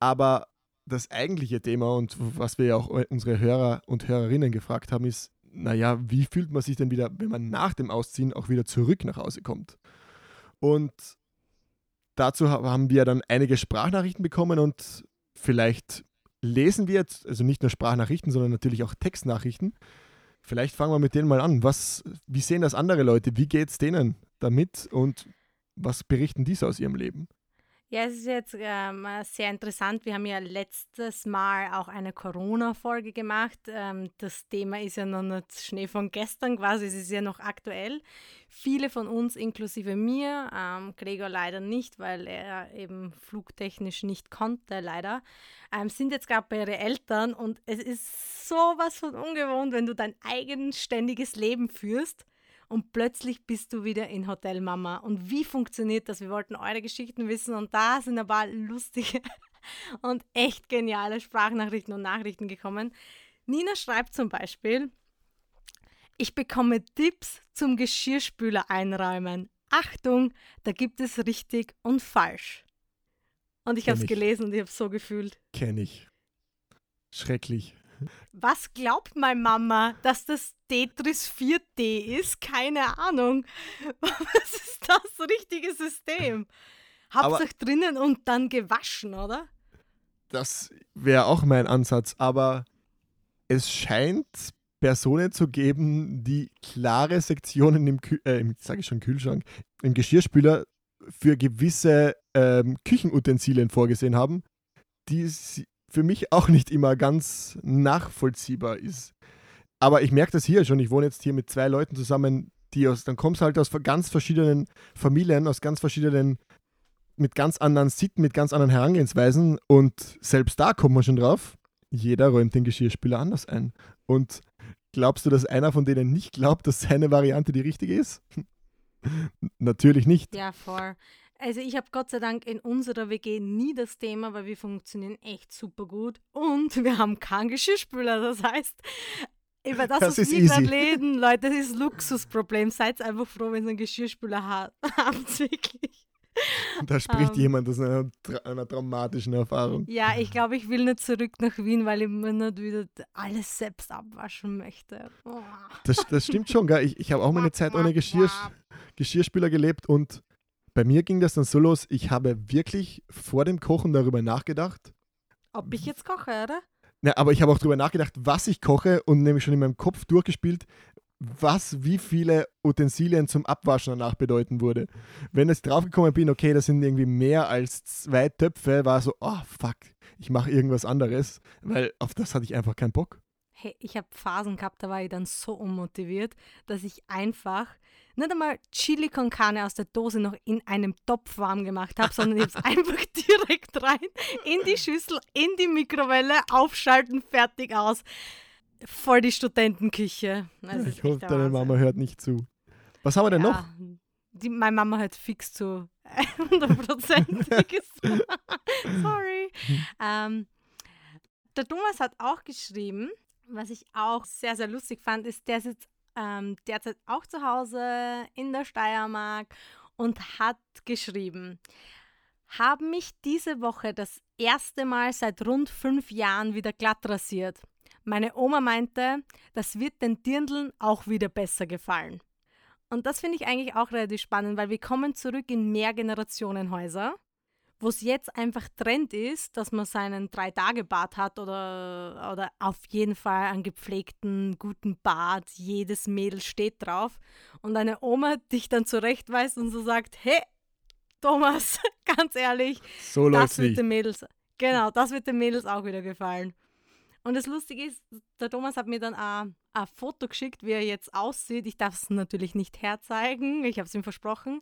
Aber das eigentliche Thema und was wir ja auch unsere Hörer und Hörerinnen gefragt haben, ist, naja, wie fühlt man sich denn wieder, wenn man nach dem Ausziehen auch wieder zurück nach Hause kommt? Und dazu haben wir dann einige Sprachnachrichten bekommen und vielleicht lesen wir jetzt, also nicht nur Sprachnachrichten, sondern natürlich auch Textnachrichten. Vielleicht fangen wir mit denen mal an. Was, wie sehen das andere Leute? Wie geht es denen damit und was berichten diese aus ihrem Leben? Ja, es ist jetzt ähm, sehr interessant. Wir haben ja letztes Mal auch eine Corona-Folge gemacht. Ähm, das Thema ist ja noch nicht Schnee von gestern quasi, es ist ja noch aktuell. Viele von uns, inklusive mir, ähm, Gregor leider nicht, weil er eben flugtechnisch nicht konnte, leider, ähm, sind jetzt gerade bei ihren Eltern und es ist sowas von ungewohnt, wenn du dein eigenständiges Leben führst und plötzlich bist du wieder in Hotel Mama. Und wie funktioniert das? Wir wollten eure Geschichten wissen und da sind ein paar lustige und echt geniale Sprachnachrichten und Nachrichten gekommen. Nina schreibt zum Beispiel, ich bekomme Tipps zum Geschirrspüler einräumen. Achtung, da gibt es richtig und falsch. Und ich habe es gelesen und ich habe es so gefühlt. Kenne ich. Schrecklich. Was glaubt meine Mama, dass das Tetris 4D ist? Keine Ahnung. Was ist das richtige System? Hauptsache drinnen und dann gewaschen, oder? Das wäre auch mein Ansatz, aber es scheint Personen zu geben, die klare Sektionen im, Kü äh, im sage ich schon Kühlschrank, im Geschirrspüler für gewisse ähm, Küchenutensilien vorgesehen haben, die für mich auch nicht immer ganz nachvollziehbar ist. Aber ich merke das hier schon. Ich wohne jetzt hier mit zwei Leuten zusammen, die aus, dann kommst halt aus ganz verschiedenen Familien, aus ganz verschiedenen, mit ganz anderen Sitten, mit ganz anderen Herangehensweisen. Und selbst da kommt man schon drauf, jeder räumt den Geschirrspüler anders ein. Und glaubst du, dass einer von denen nicht glaubt, dass seine Variante die richtige ist? Natürlich nicht. Ja, voll. Also ich habe Gott sei Dank in unserer WG nie das Thema, weil wir funktionieren echt super gut und wir haben keinen Geschirrspüler. Das heißt, über das, das was wir gerade reden, Leute, das ist Luxusproblem. Seid einfach froh, wenn ihr einen Geschirrspüler habt. wirklich. Da spricht um, ähm. jemand aus einer, einer, traumatischen Erfahrung. Ja, ich glaube, ich will nicht zurück nach Wien, weil ich mir nicht wieder alles selbst abwaschen möchte. Oh. Das, das stimmt schon, gell? Ich, ich habe auch mal eine Zeit ohne Geschirr, Geschirrspüler gelebt und bei mir ging das dann so los, ich habe wirklich vor dem Kochen darüber nachgedacht. Ob ich jetzt koche, oder? Ja, aber ich habe auch darüber nachgedacht, was ich koche und nämlich schon in meinem Kopf durchgespielt, was wie viele Utensilien zum Abwaschen danach bedeuten würde. Wenn ich draufgekommen bin, okay, das sind irgendwie mehr als zwei Töpfe, war so, oh fuck, ich mache irgendwas anderes, weil auf das hatte ich einfach keinen Bock. Hey, ich habe Phasen gehabt, da war ich dann so unmotiviert, dass ich einfach nicht einmal Chili con Carne aus der Dose noch in einem Topf warm gemacht habe, sondern ich habe es einfach direkt rein in die Schüssel, in die Mikrowelle, aufschalten, fertig aus. Voll die Studentenküche. Also ich hoffe, deine Mama hört nicht zu. Was haben wir denn ja, noch? Die, meine Mama hört fix zu. 100%. Sorry. Hm. Ähm, der Thomas hat auch geschrieben, was ich auch sehr, sehr lustig fand, ist, der sitzt ähm, derzeit auch zu Hause in der Steiermark und hat geschrieben, haben mich diese Woche das erste Mal seit rund fünf Jahren wieder glatt rasiert. Meine Oma meinte, das wird den Dirndln auch wieder besser gefallen. Und das finde ich eigentlich auch relativ spannend, weil wir kommen zurück in Mehrgenerationenhäuser, wo es jetzt einfach Trend ist, dass man seinen Drei-Tage-Bad hat oder, oder auf jeden Fall einen gepflegten, guten Bad. Jedes Mädel steht drauf. Und eine Oma dich dann zurechtweist und so sagt, hey, Thomas, ganz ehrlich, So das wird nicht. den Mädels, genau, das wird den Mädels auch wieder gefallen. Und das Lustige ist, der Thomas hat mir dann ein, ein Foto geschickt, wie er jetzt aussieht. Ich darf es natürlich nicht herzeigen, ich habe es ihm versprochen.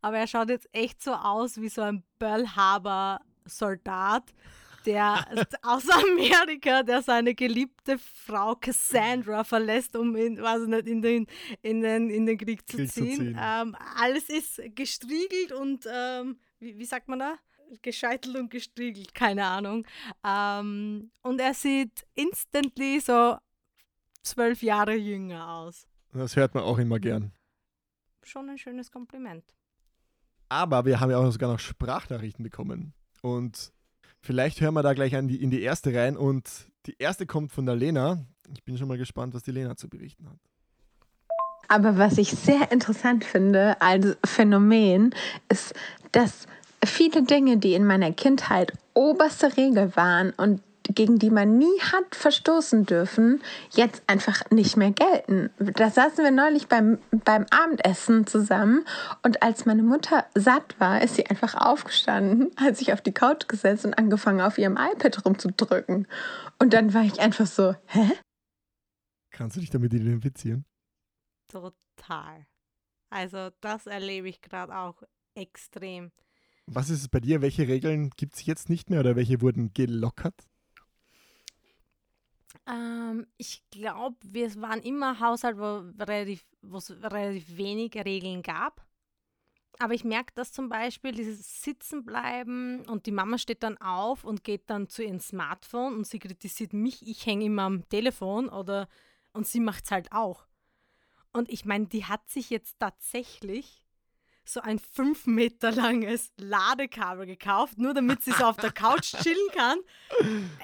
Aber er schaut jetzt echt so aus wie so ein Pearl Harbor Soldat, der aus Amerika, der seine geliebte Frau Cassandra verlässt, um in, weiß ich nicht, in, den, in, den, in den Krieg zu Krieg zu ziehen. ziehen. Ähm, alles ist gestriegelt und, ähm, wie, wie sagt man da? Gescheitelt und gestriegelt, keine Ahnung. Ähm, und er sieht instantly so zwölf Jahre jünger aus. Das hört man auch immer gern. Schon ein schönes Kompliment. Aber wir haben ja auch sogar noch Sprachnachrichten bekommen. Und vielleicht hören wir da gleich die, in die erste rein. Und die erste kommt von der Lena. Ich bin schon mal gespannt, was die Lena zu berichten hat. Aber was ich sehr interessant finde als Phänomen, ist, dass viele Dinge, die in meiner Kindheit oberste Regel waren und gegen die man nie hat verstoßen dürfen, jetzt einfach nicht mehr gelten. Da saßen wir neulich beim, beim Abendessen zusammen und als meine Mutter satt war, ist sie einfach aufgestanden, hat sich auf die Couch gesetzt und angefangen, auf ihrem iPad rumzudrücken. Und dann war ich einfach so, hä? Kannst du dich damit identifizieren? Total. Also das erlebe ich gerade auch extrem. Was ist es bei dir? Welche Regeln gibt es jetzt nicht mehr oder welche wurden gelockert? Ähm, ich glaube, wir waren immer Haushalt, wo es relativ wenig Regeln gab. Aber ich merke das zum Beispiel, dieses Sitzenbleiben und die Mama steht dann auf und geht dann zu ihrem Smartphone und sie kritisiert mich, ich hänge immer am Telefon oder und sie macht es halt auch. Und ich meine, die hat sich jetzt tatsächlich so ein fünf Meter langes Ladekabel gekauft, nur damit sie so auf der Couch chillen kann.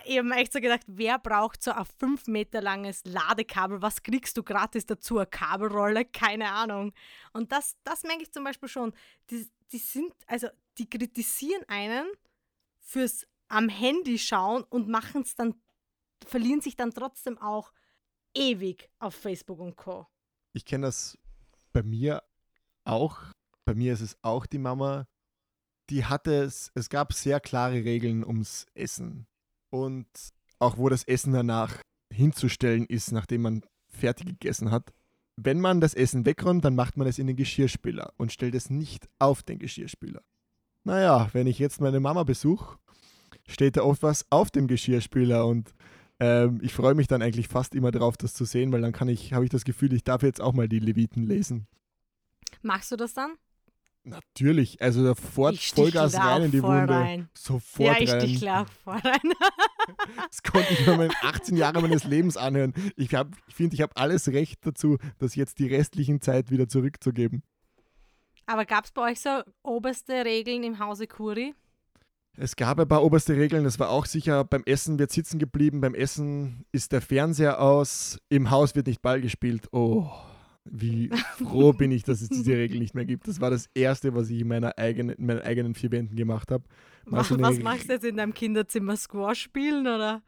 Ich habe mir echt so gedacht, wer braucht so ein fünf Meter langes Ladekabel? Was kriegst du gratis dazu? Eine Kabelrolle? Keine Ahnung. Und das, das merke ich zum Beispiel schon. Die, die sind, also die kritisieren einen fürs am Handy schauen und machen es dann, verlieren sich dann trotzdem auch ewig auf Facebook und Co. Ich kenne das bei mir auch. Bei mir ist es auch die Mama. Die hatte es, es gab sehr klare Regeln ums Essen. Und auch wo das Essen danach hinzustellen ist, nachdem man fertig gegessen hat. Wenn man das Essen wegräumt, dann macht man es in den Geschirrspüler und stellt es nicht auf den Geschirrspüler. Naja, wenn ich jetzt meine Mama besuche, steht da oft was auf dem Geschirrspüler und ähm, ich freue mich dann eigentlich fast immer drauf, das zu sehen, weil dann kann ich, habe ich das Gefühl, ich darf jetzt auch mal die Leviten lesen. Machst du das dann? Natürlich, also sofort ich stich Vollgas da rein in die Wunde. Rein. Sofort Ja, ich rein. da auch voll rein. Das konnte ich mir meine 18 Jahre meines Lebens anhören. Ich, hab- ich finde, ich habe alles Recht dazu, das jetzt die restlichen Zeit wieder zurückzugeben. Aber gab es bei euch so oberste Regeln im Hause Kuri? Es gab ein paar oberste Regeln. Das war auch sicher, beim Essen wird sitzen geblieben. Beim Essen ist der Fernseher aus. Im Haus wird nicht Ball gespielt. Oh, wie froh bin ich, dass es diese Regel nicht mehr gibt. Das war das Erste, was ich in, meiner eigenen, in meinen eigenen vier Wänden gemacht habe. Mal Was, machst du jetzt in deinem Kinderzimmer? Squash spielen oder?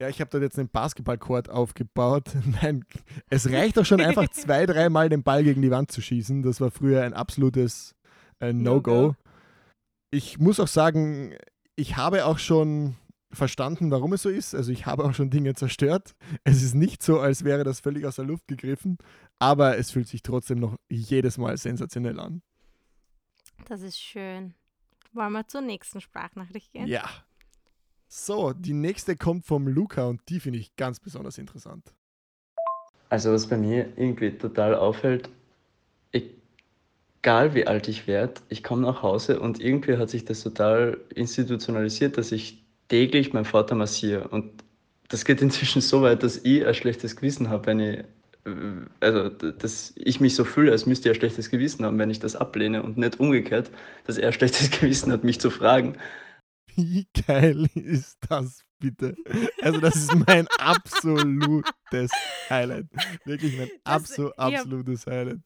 Ja, ich habe dort jetzt einen Basketballcourt aufgebaut. Nein, es reicht doch schon einfach zwei, dreimal den Ball gegen die Wand zu schießen. Das war früher ein absolutes äh, No-Go. No-Go. ich muss auch sagen, ich habe auch schon verstanden, warum es so ist. Also ich habe auch schon Dinge zerstört. Es ist nicht so, als wäre das völlig aus der Luft gegriffen, aber es fühlt sich trotzdem noch jedes Mal sensationell an. Das ist schön. Wollen wir zur nächsten Sprachnachricht gehen? Ja. So, die nächste kommt vom Luca und die finde ich ganz besonders interessant. Also was bei mir irgendwie total auffällt, egal wie alt ich werde, ich komme nach Hause und irgendwie hat sich das total institutionalisiert, dass ich täglich meinen Vater massiere. Und das geht inzwischen so weit, dass ich ein schlechtes Gewissen habe, wenn ich, äh, also dass ich mich so fühle, als müsste ich ein schlechtes Gewissen haben, wenn ich das ablehne und nicht umgekehrt, dass er ein schlechtes Gewissen hat, mich zu fragen. Wie geil ist das bitte? Also, das ist mein absolutes Highlight. Wirklich mein Das- abso, ich hab- absolutes Highlight.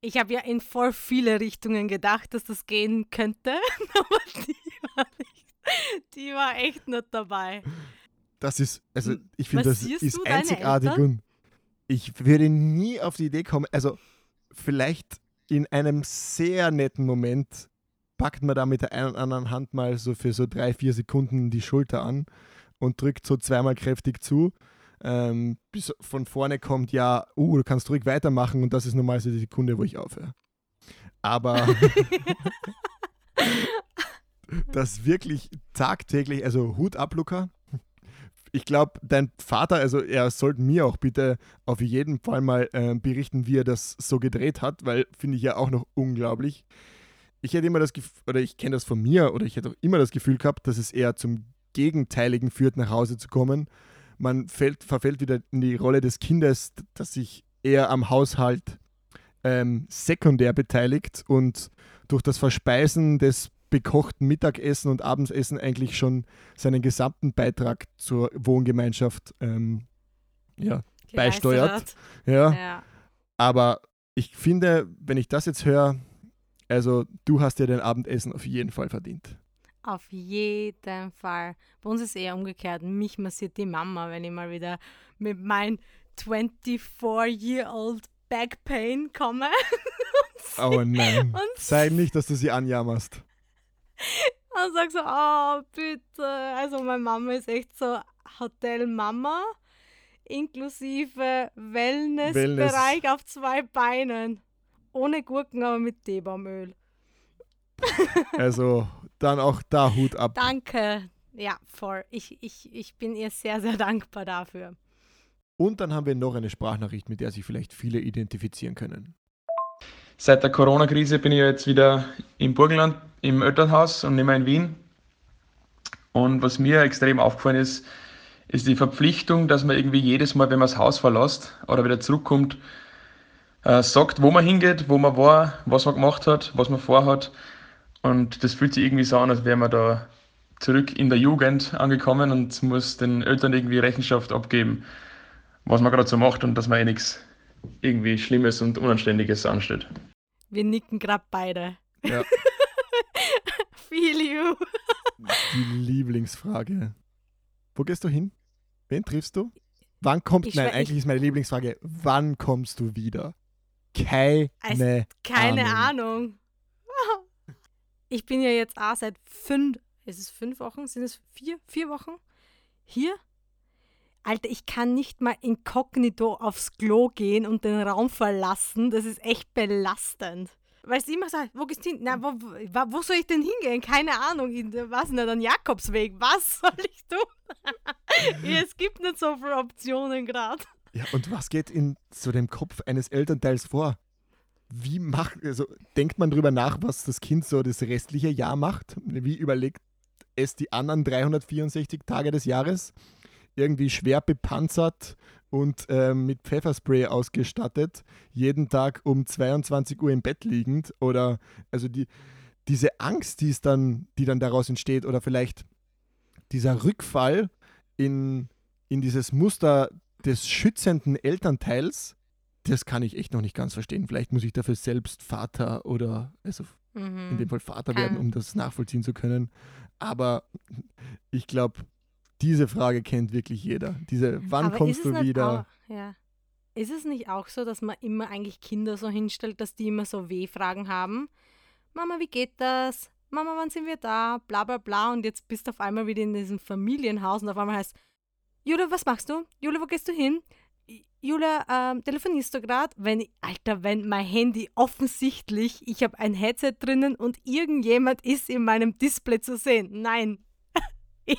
Ich habe ja in voll viele Richtungen gedacht, dass das gehen könnte. Aber die, war, nicht, die war echt nicht dabei. Das ist, also Hm, ich finde, das ist einzigartig und ich würde nie auf die Idee kommen, also vielleicht in einem sehr netten Moment packt man da mit der einen oder anderen Hand mal so für so drei, vier Sekunden die Schulter an und drückt so zweimal kräftig zu. Ähm, bis von vorne kommt, ja, uh, du kannst ruhig weitermachen und das ist normal so die Sekunde, wo ich aufhöre. Aber das wirklich tagtäglich, also Hut ab, Luca. Ich glaube, dein Vater, also er sollte mir auch bitte auf jeden Fall mal äh, berichten, wie er das so gedreht hat, weil finde ich ja auch noch unglaublich. Ich hätte immer das Gefühl, oder ich kenne das von mir, oder ich hätte auch immer das Gefühl gehabt, dass es eher zum Gegenteiligen führt, nach Hause zu kommen. Man fällt, verfällt wieder in die Rolle des Kindes, das sich eher am Haushalt ähm, sekundär beteiligt und durch das Verspeisen des bekochten Mittagessen und Abendsessen eigentlich schon seinen gesamten Beitrag zur Wohngemeinschaft ähm, ja, Beisteuert. Ja. Ja. Aber ich finde, wenn ich das jetzt höre, also du hast dir dein Abendessen auf jeden Fall verdient. Auf jeden Fall. Bei uns ist eher umgekehrt. Mich massiert die Mama, wenn ich mal wieder mit meinem 24-year-old Back Pain komme. Oh nein. Sei nicht, dass du sie anjammerst. Und sag so, oh, bitte. Also meine Mama ist echt so Hotelmama inklusive Wellnessbereich auf zwei Beinen. Ohne Gurken, aber mit Teebaumöl. Also dann auch da Hut ab. Danke. Ja, voll. Ich, ich, ich bin ihr sehr, sehr dankbar dafür. Und dann haben wir noch eine Sprachnachricht, mit der sich vielleicht viele identifizieren können. Seit der Corona-Krise bin ich jetzt wieder im Burgenland im Elternhaus und nicht mehr in Wien. Und was mir extrem aufgefallen ist, ist die Verpflichtung, dass man irgendwie jedes Mal, wenn man das Haus verlässt oder wieder zurückkommt, äh, sagt, wo man hingeht, wo man war, was man gemacht hat, was man vorhat. Und das fühlt sich irgendwie so an, als wäre man da zurück in der Jugend angekommen und muss den Eltern irgendwie Rechenschaft abgeben, was man gerade so macht und dass man eh nichts irgendwie Schlimmes und Unanständiges ansteht. Wir nicken gerade beide. Ja. Feel you. Die Lieblingsfrage. Wo gehst du hin? Wen triffst du? Wann kommt, Ich nein, eigentlich ist meine Lieblingsfrage, wann kommst du wieder? Keine Also, Keine Ahnung. Ahnung. Ich bin ja jetzt auch seit fünf, ist es fünf Wochen? Sind es vier? Vier Wochen? Hier? Alter, ich kann nicht mal inkognito aufs Klo gehen und den Raum verlassen. Das ist echt belastend. Weil sie immer sagt, wo gehst du hin? Na, wo, wo, soll ich denn hingehen? Keine Ahnung. Was denn, an Jakobsweg? Was soll ich tun? es gibt nicht so viele Optionen gerade. Ja, und was geht in so dem Kopf eines Elternteils vor? Wie macht, also denkt man drüber nach, was das Kind so das restliche Jahr macht? Wie überlegt es die anderen 364 Tage des Jahres? Irgendwie schwer bepanzert und ähm, mit Pfefferspray ausgestattet, jeden Tag um 22 Uhr im Bett liegend oder also die, diese Angst, die es dann, die dann daraus entsteht oder vielleicht dieser Rückfall in, in dieses Muster des schützenden Elternteils, das kann ich echt noch nicht ganz verstehen. Vielleicht muss ich dafür selbst Vater oder, also in Mhm. dem Fall Vater werden, um das nachvollziehen zu können. Aber ich glaube, diese Frage kennt wirklich jeder. Diese, wann Aber kommst du wieder? Auch, ja. Ist es nicht auch so, dass man immer eigentlich Kinder so hinstellt, dass die immer so W-Fragen haben? Mama, wie geht das? Mama, wann sind wir da? Bla bla bla. Und jetzt bist du auf einmal wieder in diesem Familienhaus und auf einmal heißt, Jule, was machst du? Jule, wo gehst du hin? Jule, ähm, telefonierst du gerade? Wenn, Alter, wenn mein Handy offensichtlich, ich habe ein Headset drinnen und irgendjemand ist in meinem Display zu sehen. Nein.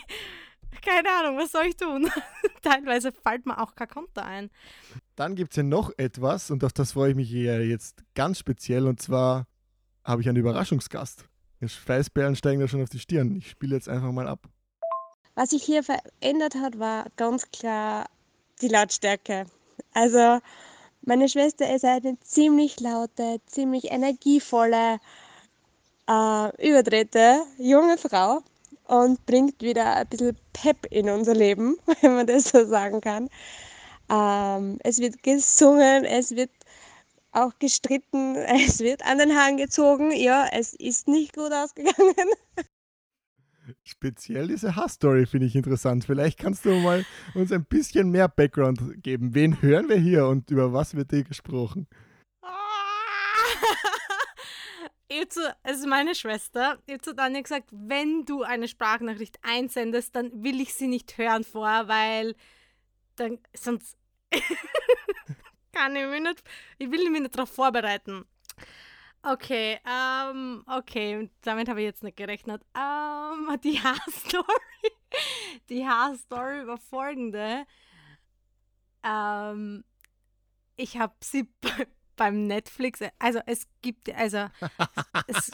Keine Ahnung, was soll ich tun? Teilweise fällt mir auch kein Konto ein. Dann gibt es ja noch etwas und auf das freue ich mich ja jetzt ganz speziell und zwar habe ich einen Überraschungsgast. Die Schweißperlen steigen da schon auf die Stirn. Ich spiele jetzt einfach mal ab. Was sich hier verändert hat, war ganz klar die Lautstärke. Also meine Schwester ist eine ziemlich laute, ziemlich energievolle, äh, überdrehte junge Frau und bringt wieder ein bisschen Pep in unser Leben, wenn man das so sagen kann. Ähm, es wird gesungen, es wird auch gestritten, es wird an den Haaren gezogen. Ja, es ist nicht gut ausgegangen. Speziell diese Hassstory finde ich interessant. Vielleicht kannst du mal uns ein bisschen mehr Background geben. Wen hören wir hier und über was wird hier gesprochen? Jetzt, also meine Schwester, jetzt hat Anja gesagt, wenn du eine Sprachnachricht einsendest, dann will ich sie nicht hören vor, weil dann sonst kann ich mich nicht, ich will mich nicht darauf vorbereiten. Okay, ähm, okay, damit habe ich jetzt nicht gerechnet. Ähm, die Haarstory, die Haarstory war folgende. Ähm, ich habe sie beim Netflix, also es gibt, also es,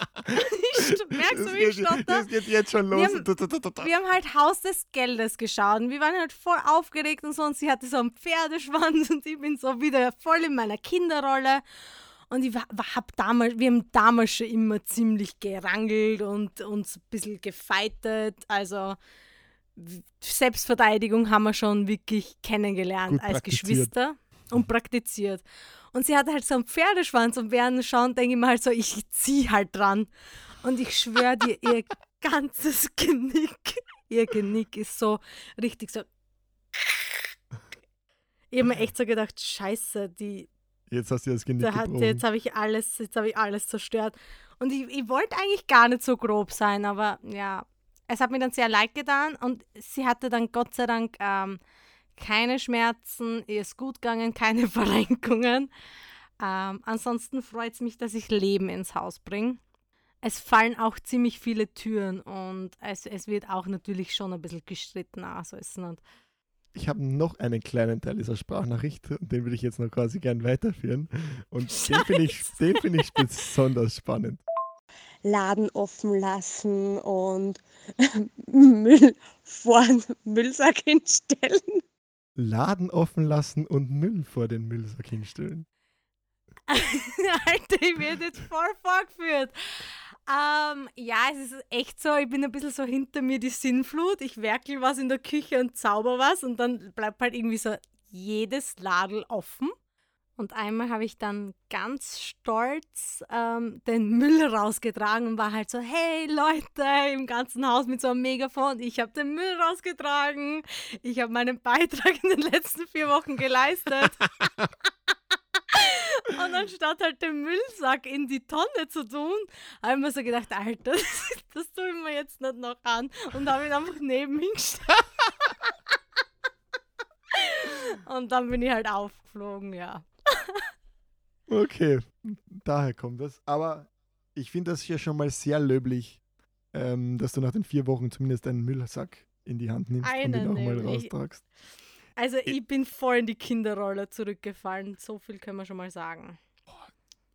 merkst du, wie ich stotter? Das geht jetzt schon los. Wir haben, wir haben, halt Haus des Geldes geschaut und wir waren halt voll aufgeregt und so und sie hatte so einen Pferdeschwanz und ich bin so wieder voll in meiner Kinderrolle und ich hab damals, wir haben damals schon immer ziemlich gerangelt und uns ein bisschen gefeitet, also Selbstverteidigung haben wir schon wirklich kennengelernt als Geschwister und praktiziert. Und sie hatte halt so einen Pferdeschwanz und während schauen denke ich mir halt so, ich zieh halt dran. Und ich schwöre dir, ihr ganzes Genick, ihr Genick ist so richtig so. Ich habe mir echt so gedacht, scheiße, die. Jetzt hast du das Genick da hat, Jetzt habe ich alles, jetzt habe ich alles zerstört. Und ich, ich wollte eigentlich gar nicht so grob sein, aber ja, es hat mir dann sehr leid getan und sie hatte dann Gott sei Dank ähm, keine Schmerzen, ihr ist gut gegangen, keine Verrenkungen. Ähm, ansonsten freut es mich, dass ich Leben ins Haus bringe. Es fallen auch ziemlich viele Türen und es, es wird auch natürlich schon ein bisschen gestritten. Also ist nicht. Ich habe noch einen kleinen Teil dieser Sprachnachricht und den würde ich jetzt noch quasi gern weiterführen. Und den finde ich, find ich besonders spannend. Laden offen lassen und Müll vor den Müllsack hinstellen. Laden offen lassen und Müll vor den Müllsack hinstellen. Alter, ich werde jetzt voll vorgeführt. Ähm, ja, es ist echt so, ich bin ein bisschen so hinter mir die Sinnflut. Ich werkel was in der Küche und zauber was und dann bleibt halt irgendwie so jedes Ladel offen. Und einmal habe ich dann ganz stolz ähm, den Müll rausgetragen und war halt so, hey Leute, im ganzen Haus mit so einem Megafon, ich habe den Müll rausgetragen, ich habe meinen Beitrag in den letzten vier Wochen geleistet. und anstatt halt den Müllsack in die Tonne zu tun, habe ich mir so gedacht, Alter, das, das tue ich mir jetzt nicht noch an und habe ihn einfach neben ihn gestellt. und dann bin ich halt aufgeflogen, ja. Okay, daher kommt das. Aber ich finde das ja schon mal sehr löblich, ähm, dass du nach den vier Wochen zumindest einen Müllsack in die Hand nimmst Einen und ihn nochmal nämlich. raustragst. Also ich bin voll in die Kinderrolle zurückgefallen. So viel können wir schon mal sagen.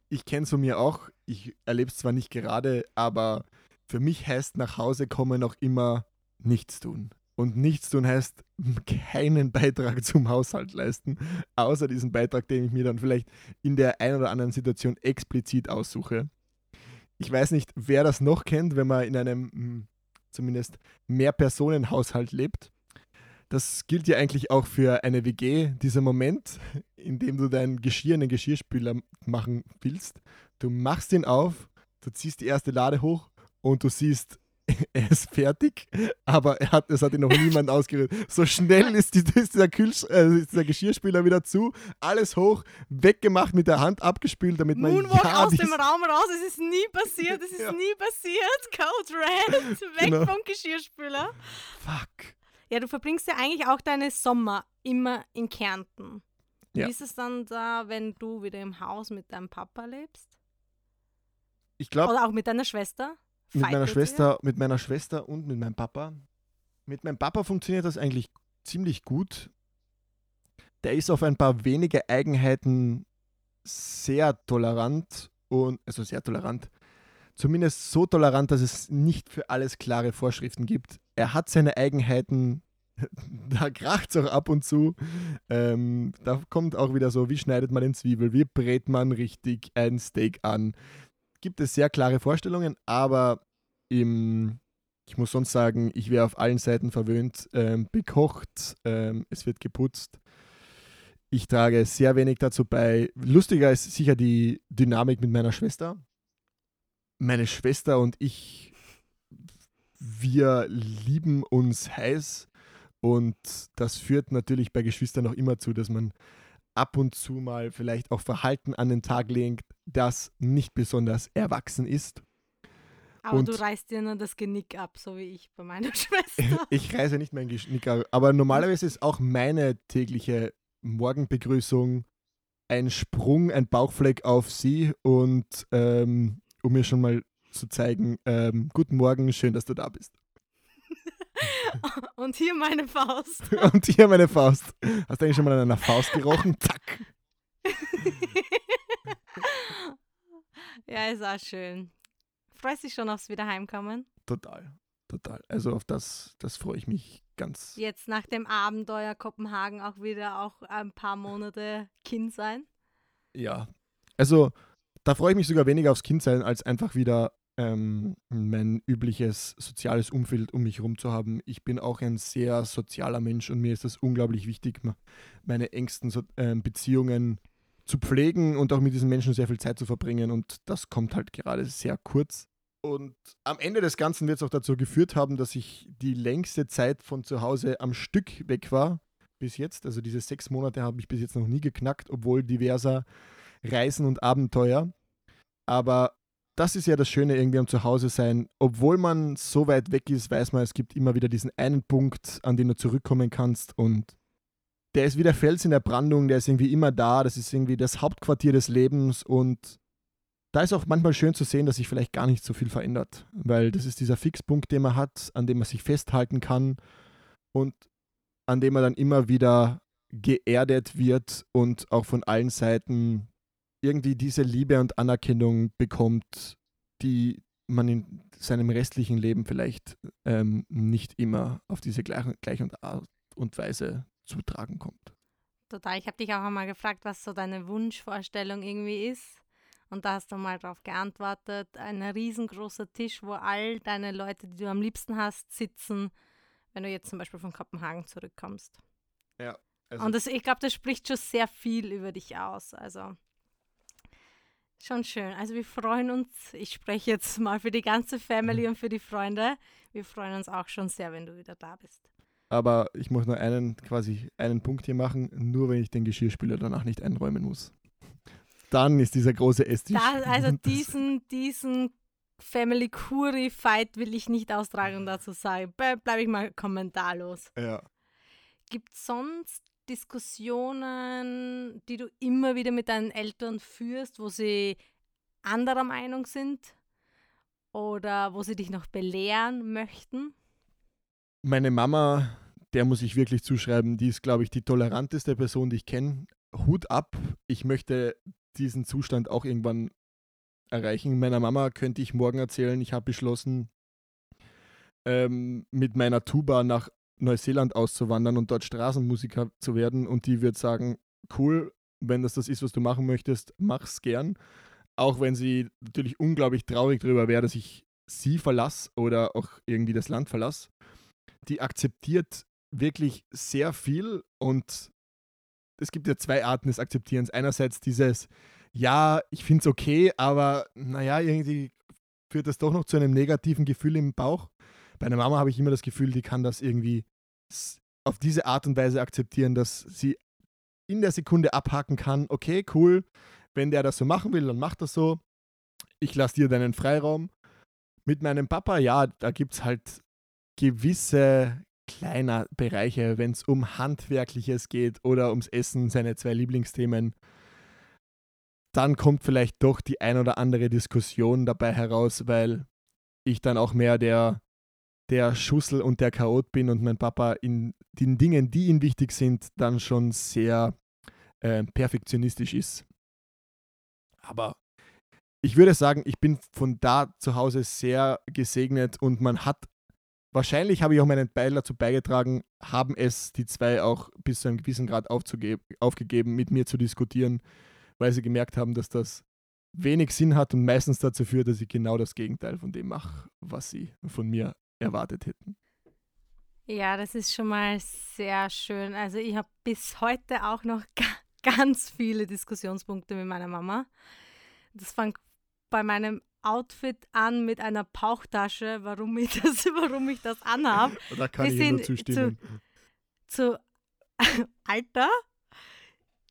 Ich kenne es von mir auch. Ich erlebe es zwar nicht gerade, aber für mich heißt nach Hause kommen auch immer nichts tun. Und nichts tun heißt keinen Beitrag zum Haushalt leisten, außer diesen Beitrag, den ich mir dann vielleicht in der einen oder anderen Situation explizit aussuche. Ich weiß nicht, wer das noch kennt, wenn man in einem hm, zumindest Mehr-Personen-Haushalt lebt. Das gilt ja eigentlich auch für eine WG, dieser Moment, in dem du dein Geschirr in den Geschirrspüler machen willst. Du machst ihn auf, du ziehst die erste Lade hoch und du siehst er ist fertig, aber er hat, es hat ihn noch niemand ausgerührt. So schnell ist, die, ist dieser, Kühlsch äh, ist dieser Geschirrspüler wieder zu, alles hoch, weggemacht, mit der Hand abgespült, damit man Moonwalk ja, aus dem Raum raus, es ist nie passiert, es ist Ja. nie passiert. Code Red, weg Genau. vom Geschirrspüler. Fuck. Ja, du verbringst ja eigentlich auch deine Sommer immer in Kärnten. Ja. Wie ist es dann da, wenn du wieder im Haus mit deinem Papa lebst? Ich glaube, Oder auch mit deiner Schwester? Mit meiner? Schwester, mit meiner Schwester und mit meinem Papa. Mit meinem Papa funktioniert das eigentlich ziemlich gut. Der ist auf ein paar wenige Eigenheiten sehr tolerant und also sehr tolerant. Zumindest so tolerant, dass es nicht für alles klare Vorschriften gibt. Er hat seine Eigenheiten, da kracht es auch ab und zu. Ähm, da kommt auch wieder so, wie schneidet man den Zwiebel, wie brät man richtig ein Steak an gibt es sehr klare Vorstellungen, aber im, ich muss sonst sagen, ich wäre auf allen Seiten verwöhnt, ähm, bekocht, ähm, es wird geputzt. Ich trage sehr wenig dazu bei. Lustiger ist sicher die Dynamik mit meiner Schwester. Meine Schwester und ich wir lieben uns heiß und das führt natürlich bei Geschwistern noch immer zu, dass man ab und zu mal vielleicht auch Verhalten an den Tag legt, das nicht besonders erwachsen ist. Aber Und- du reißt dir nur das Genick ab, so wie ich bei meiner Schwester. Ich reise nicht mein Geschnick, aber normalerweise ist auch meine tägliche Morgenbegrüßung ein Sprung, ein Bauchfleck auf sie und ähm, um mir schon mal zu zeigen, ähm, guten Morgen, schön, dass du da bist. Und hier meine Faust. Und hier meine Faust. Hast du eigentlich schon mal an einer Faust gerochen? Zack. ja, ist auch schön. Freust dich schon aufs Wiederheimkommen? Total, total. Also auf das, das freue ich mich ganz. Jetzt nach dem Abenteuer Kopenhagen auch wieder auch ein paar Monate Kind sein? Ja. Also da freue ich mich sogar weniger aufs Kindsein, als einfach wieder ähm, mein übliches soziales Umfeld um mich herum zu haben. Ich bin auch ein sehr sozialer Mensch und mir ist das unglaublich wichtig, meine engsten so ähm, Beziehungen zu pflegen und auch mit diesen Menschen sehr viel Zeit zu verbringen. Und das kommt halt gerade sehr kurz. Und am Ende des Ganzen wird es auch dazu geführt haben, dass ich die längste Zeit von zu Hause am Stück weg war bis jetzt. Also diese sechs Monate habe ich bis jetzt noch nie geknackt, obwohl diverser Reisen und Abenteuer. Aber das ist ja das Schöne irgendwie am Zuhause sein. Obwohl man so weit weg ist, weiß man, es gibt immer wieder diesen einen Punkt, an den du zurückkommen kannst. Und der ist wie der Fels in der Brandung, der ist irgendwie immer da. Das ist irgendwie das Hauptquartier des Lebens. Und da ist auch manchmal schön zu sehen, dass sich vielleicht gar nicht so viel verändert. Weil das ist dieser Fixpunkt, den man hat, an dem man sich festhalten kann. Und an dem man dann immer wieder geerdet wird und auch von allen Seiten irgendwie diese Liebe und Anerkennung bekommt, die man in seinem restlichen Leben vielleicht ähm, nicht immer auf diese gleiche, gleiche Art und Weise zu tragen kommt. Total. Ich habe dich auch einmal gefragt, was so deine Wunschvorstellung irgendwie ist. Und da hast du mal darauf geantwortet, ein riesengroßer Tisch, wo all deine Leute, die du am liebsten hast, sitzen, wenn du jetzt zum Beispiel von Kopenhagen zurückkommst. Also, Und das, ich glaube, das spricht schon sehr viel über dich aus. Also schon schön. Also wir freuen uns, ich spreche jetzt mal für die ganze Family und für die Freunde. Wir freuen uns auch schon sehr, wenn du wieder da bist. aber ich muss nur einen quasi einen Punkt hier machen, nur wenn ich den Geschirrspüler danach nicht einräumen muss. Dann ist dieser große Esstisch. Da, also diesen, diesen Family Curry Fight will ich nicht austragen, dazu sagen. Bleibe bleib ich mal kommentarlos. Ja. Gibt es sonst Diskussionen, die du immer wieder mit deinen Eltern führst, wo sie anderer Meinung sind oder wo sie dich noch belehren möchten? Meine Mama, der muss ich wirklich zuschreiben, die ist, glaube ich, die toleranteste Person, die ich kenne. Hut ab. Ich möchte diesen Zustand auch irgendwann erreichen. Meiner Mama könnte ich morgen erzählen, ich habe beschlossen, ähm, mit meiner Tuba nach Neuseeland auszuwandern und dort Straßenmusiker zu werden. Und die wird sagen, cool, wenn das das ist, was du machen möchtest, mach's gern. Auch wenn sie natürlich unglaublich traurig darüber wäre, dass ich sie verlasse oder auch irgendwie das Land verlasse. Die akzeptiert wirklich sehr viel und es gibt ja zwei Arten des Akzeptierens. Einerseits dieses, ja, ich finde es okay, aber naja, irgendwie führt das doch noch zu einem negativen Gefühl im Bauch. Bei einer Mama habe ich immer das Gefühl, die kann das irgendwie auf diese Art und Weise akzeptieren, dass sie in der Sekunde abhaken kann, okay, cool, wenn der das so machen will, dann macht das so. Ich lasse dir deinen Freiraum. Mit meinem Papa, ja, da gibt es halt gewisse kleine Bereiche, wenn es um Handwerkliches geht oder ums Essen, seine zwei Lieblingsthemen, dann kommt vielleicht doch die ein oder andere Diskussion dabei heraus, weil ich dann auch mehr der, der Schussel und der Chaot bin und mein Papa in den Dingen, die ihm wichtig sind, dann schon sehr äh, perfektionistisch ist. Aber ich würde sagen, ich bin von da zu Hause sehr gesegnet und man hat, wahrscheinlich habe ich auch meinen Teil dazu beigetragen, haben es die zwei auch bis zu einem gewissen Grad aufgegeben, mit mir zu diskutieren, weil sie gemerkt haben, dass das wenig Sinn hat und meistens dazu führt, dass ich genau das Gegenteil von dem mache, was sie von mir erwartet hätten. Ja, das ist schon mal sehr schön. Also ich habe bis heute auch noch ga ganz viele Diskussionspunkte mit meiner Mama. Das fängt bei meinem Outfit an mit einer Bauchtasche, warum ich das, warum ich das anhabe. Da kann Wir ich nur sind zustimmen. Zu Alter.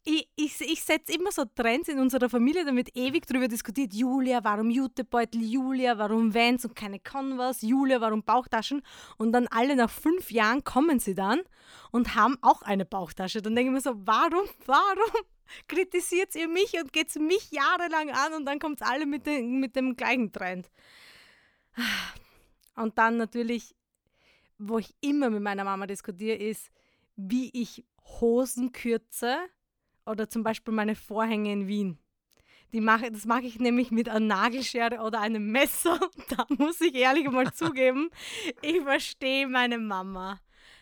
Ich, ich, ich setze immer so Trends in unserer Familie, da wird ewig drüber diskutiert. Julia, warum Jutebeutel? Julia, warum Vans und keine Converse? Julia, warum Bauchtaschen? Und dann alle nach fünf Jahren kommen sie dann und haben auch eine Bauchtasche. Dann denke ich mir so, warum, warum kritisiert ihr mich und geht es mich jahrelang an und dann kommt es alle mit, den, mit dem gleichen Trend. Und dann natürlich, wo ich immer mit meiner Mama diskutiere, ist, wie ich Hosen kürze oder zum Beispiel meine Vorhänge in Wien. Die mache, das mache ich nämlich mit einer Nagelschere oder einem Messer. Da muss ich ehrlich mal zugeben, ich verstehe meine Mama,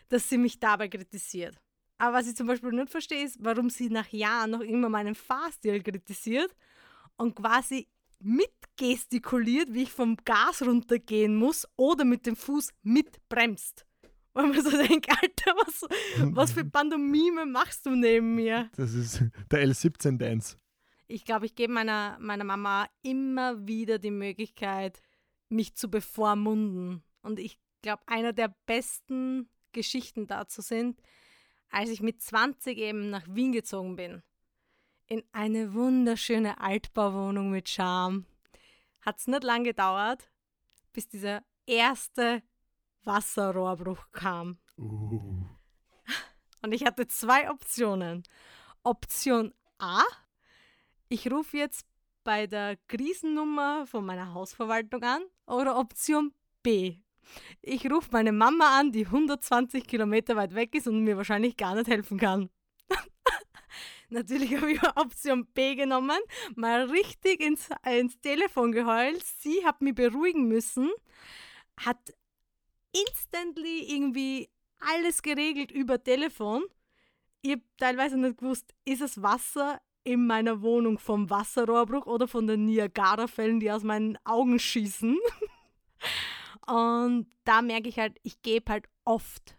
dass sie mich dabei kritisiert. Aber was ich zum Beispiel nicht verstehe, ist, warum sie nach Jahren noch immer meinen Fahrstil kritisiert und quasi mitgestikuliert, wie ich vom Gas runtergehen muss oder mit dem Fuß mitbremst. Weil man so denkt, Alter, was, was für Pantomime machst du neben mir? Das ist der L17-Dance. Ich glaube, ich gebe meiner, meiner Mama immer wieder die Möglichkeit, mich zu bevormunden. Und ich glaube, einer der besten Geschichten dazu sind, als ich mit 20 eben nach Wien gezogen bin. In eine wunderschöne Altbauwohnung mit Charme. Hat es nicht lange gedauert, bis dieser erste Wasserrohrbruch kam. Uh. Und ich hatte zwei Optionen. Option A, ich rufe jetzt bei der Krisennummer von meiner Hausverwaltung an. Oder Option B, ich rufe meine Mama an, die 120 Kilometer weit weg ist und mir wahrscheinlich gar nicht helfen kann. Natürlich habe ich Option B genommen, mal richtig ins, ins Telefon geheult. Sie hat mich beruhigen müssen, hat instantly irgendwie alles geregelt über Telefon. Ich habe teilweise nicht gewusst, ist es Wasser in meiner Wohnung vom Wasserrohrbruch oder von den Niagara-Fällen, die aus meinen Augen schießen. Und da merke ich halt, ich gebe halt oft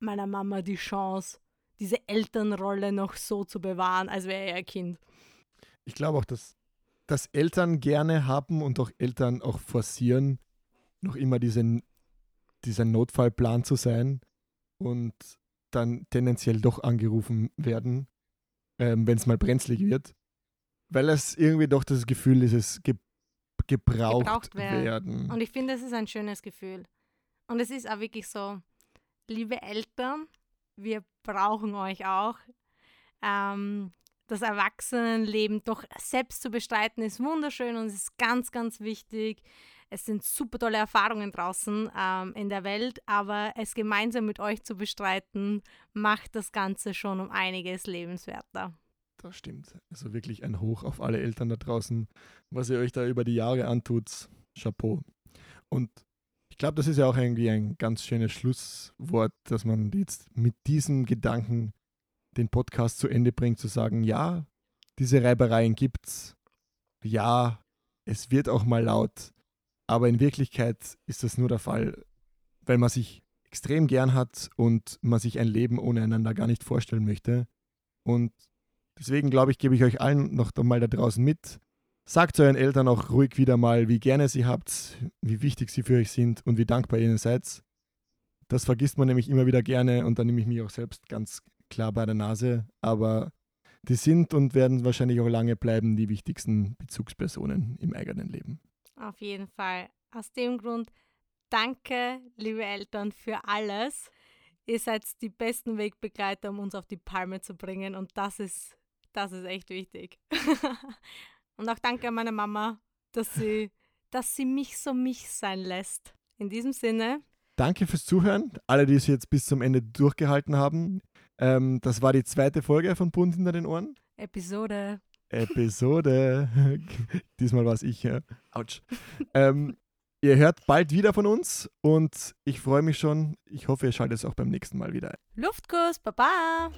meiner Mama die Chance, diese Elternrolle noch so zu bewahren, als wäre er ein Kind. Ich glaube auch, dass, dass Eltern gerne haben und auch Eltern auch forcieren, noch immer diesen, dieser Notfallplan zu sein und dann tendenziell doch angerufen werden, ähm, wenn es mal brenzlig wird. Weil es irgendwie doch das Gefühl ist, es ge gebraucht, Gebraucht werden. werden. Und ich finde, es ist ein schönes Gefühl. Und es ist auch wirklich so, liebe Eltern, wir brauchen euch auch. Ähm, das Erwachsenenleben doch selbst zu bestreiten ist wunderschön und es ist ganz, ganz wichtig. Es sind super tolle Erfahrungen draußen ähm, in der Welt, aber es gemeinsam mit euch zu bestreiten, macht das Ganze schon um einiges lebenswerter. Das stimmt. Also wirklich ein Hoch auf alle Eltern da draußen, was ihr euch da über die Jahre antut. Chapeau. Und ich glaube, das ist ja auch irgendwie ein ganz schönes Schlusswort, dass man jetzt mit diesem Gedanken den Podcast zu Ende bringt, zu sagen, ja, diese Reibereien gibt's. Ja, es wird auch mal laut. Aber in Wirklichkeit ist das nur der Fall, weil man sich extrem gern hat und man sich ein Leben ohne einander gar nicht vorstellen möchte. Und Deswegen glaube ich, gebe ich euch allen noch mal da draußen mit. Sagt euren Eltern auch ruhig wieder mal, wie gerne sie habt, wie wichtig sie für euch sind und wie dankbar ihr seid. Das vergisst man nämlich immer wieder gerne und dann nehme ich mich auch selbst ganz klar bei der Nase. Aber die sind und werden wahrscheinlich auch lange bleiben die wichtigsten Bezugspersonen im eigenen Leben. Auf jeden Fall. Aus dem Grund, danke, liebe Eltern, für alles. Ihr seid die besten Wegbegleiter, um uns auf die Palme zu bringen und das ist das ist echt wichtig. Und auch danke an meine Mama, dass sie, dass sie mich so mich sein lässt. In diesem Sinne. Danke fürs Zuhören. Alle, die es jetzt bis zum Ende durchgehalten haben. Ähm, das war die zweite Folge von Bund hinter den Ohren. Episode. Episode. Diesmal war es ich. Ja. Autsch. ähm, ihr hört bald wieder von uns und ich freue mich schon. Ich hoffe, ihr schaltet es auch beim nächsten Mal wieder ein. Luftkuss, Baba.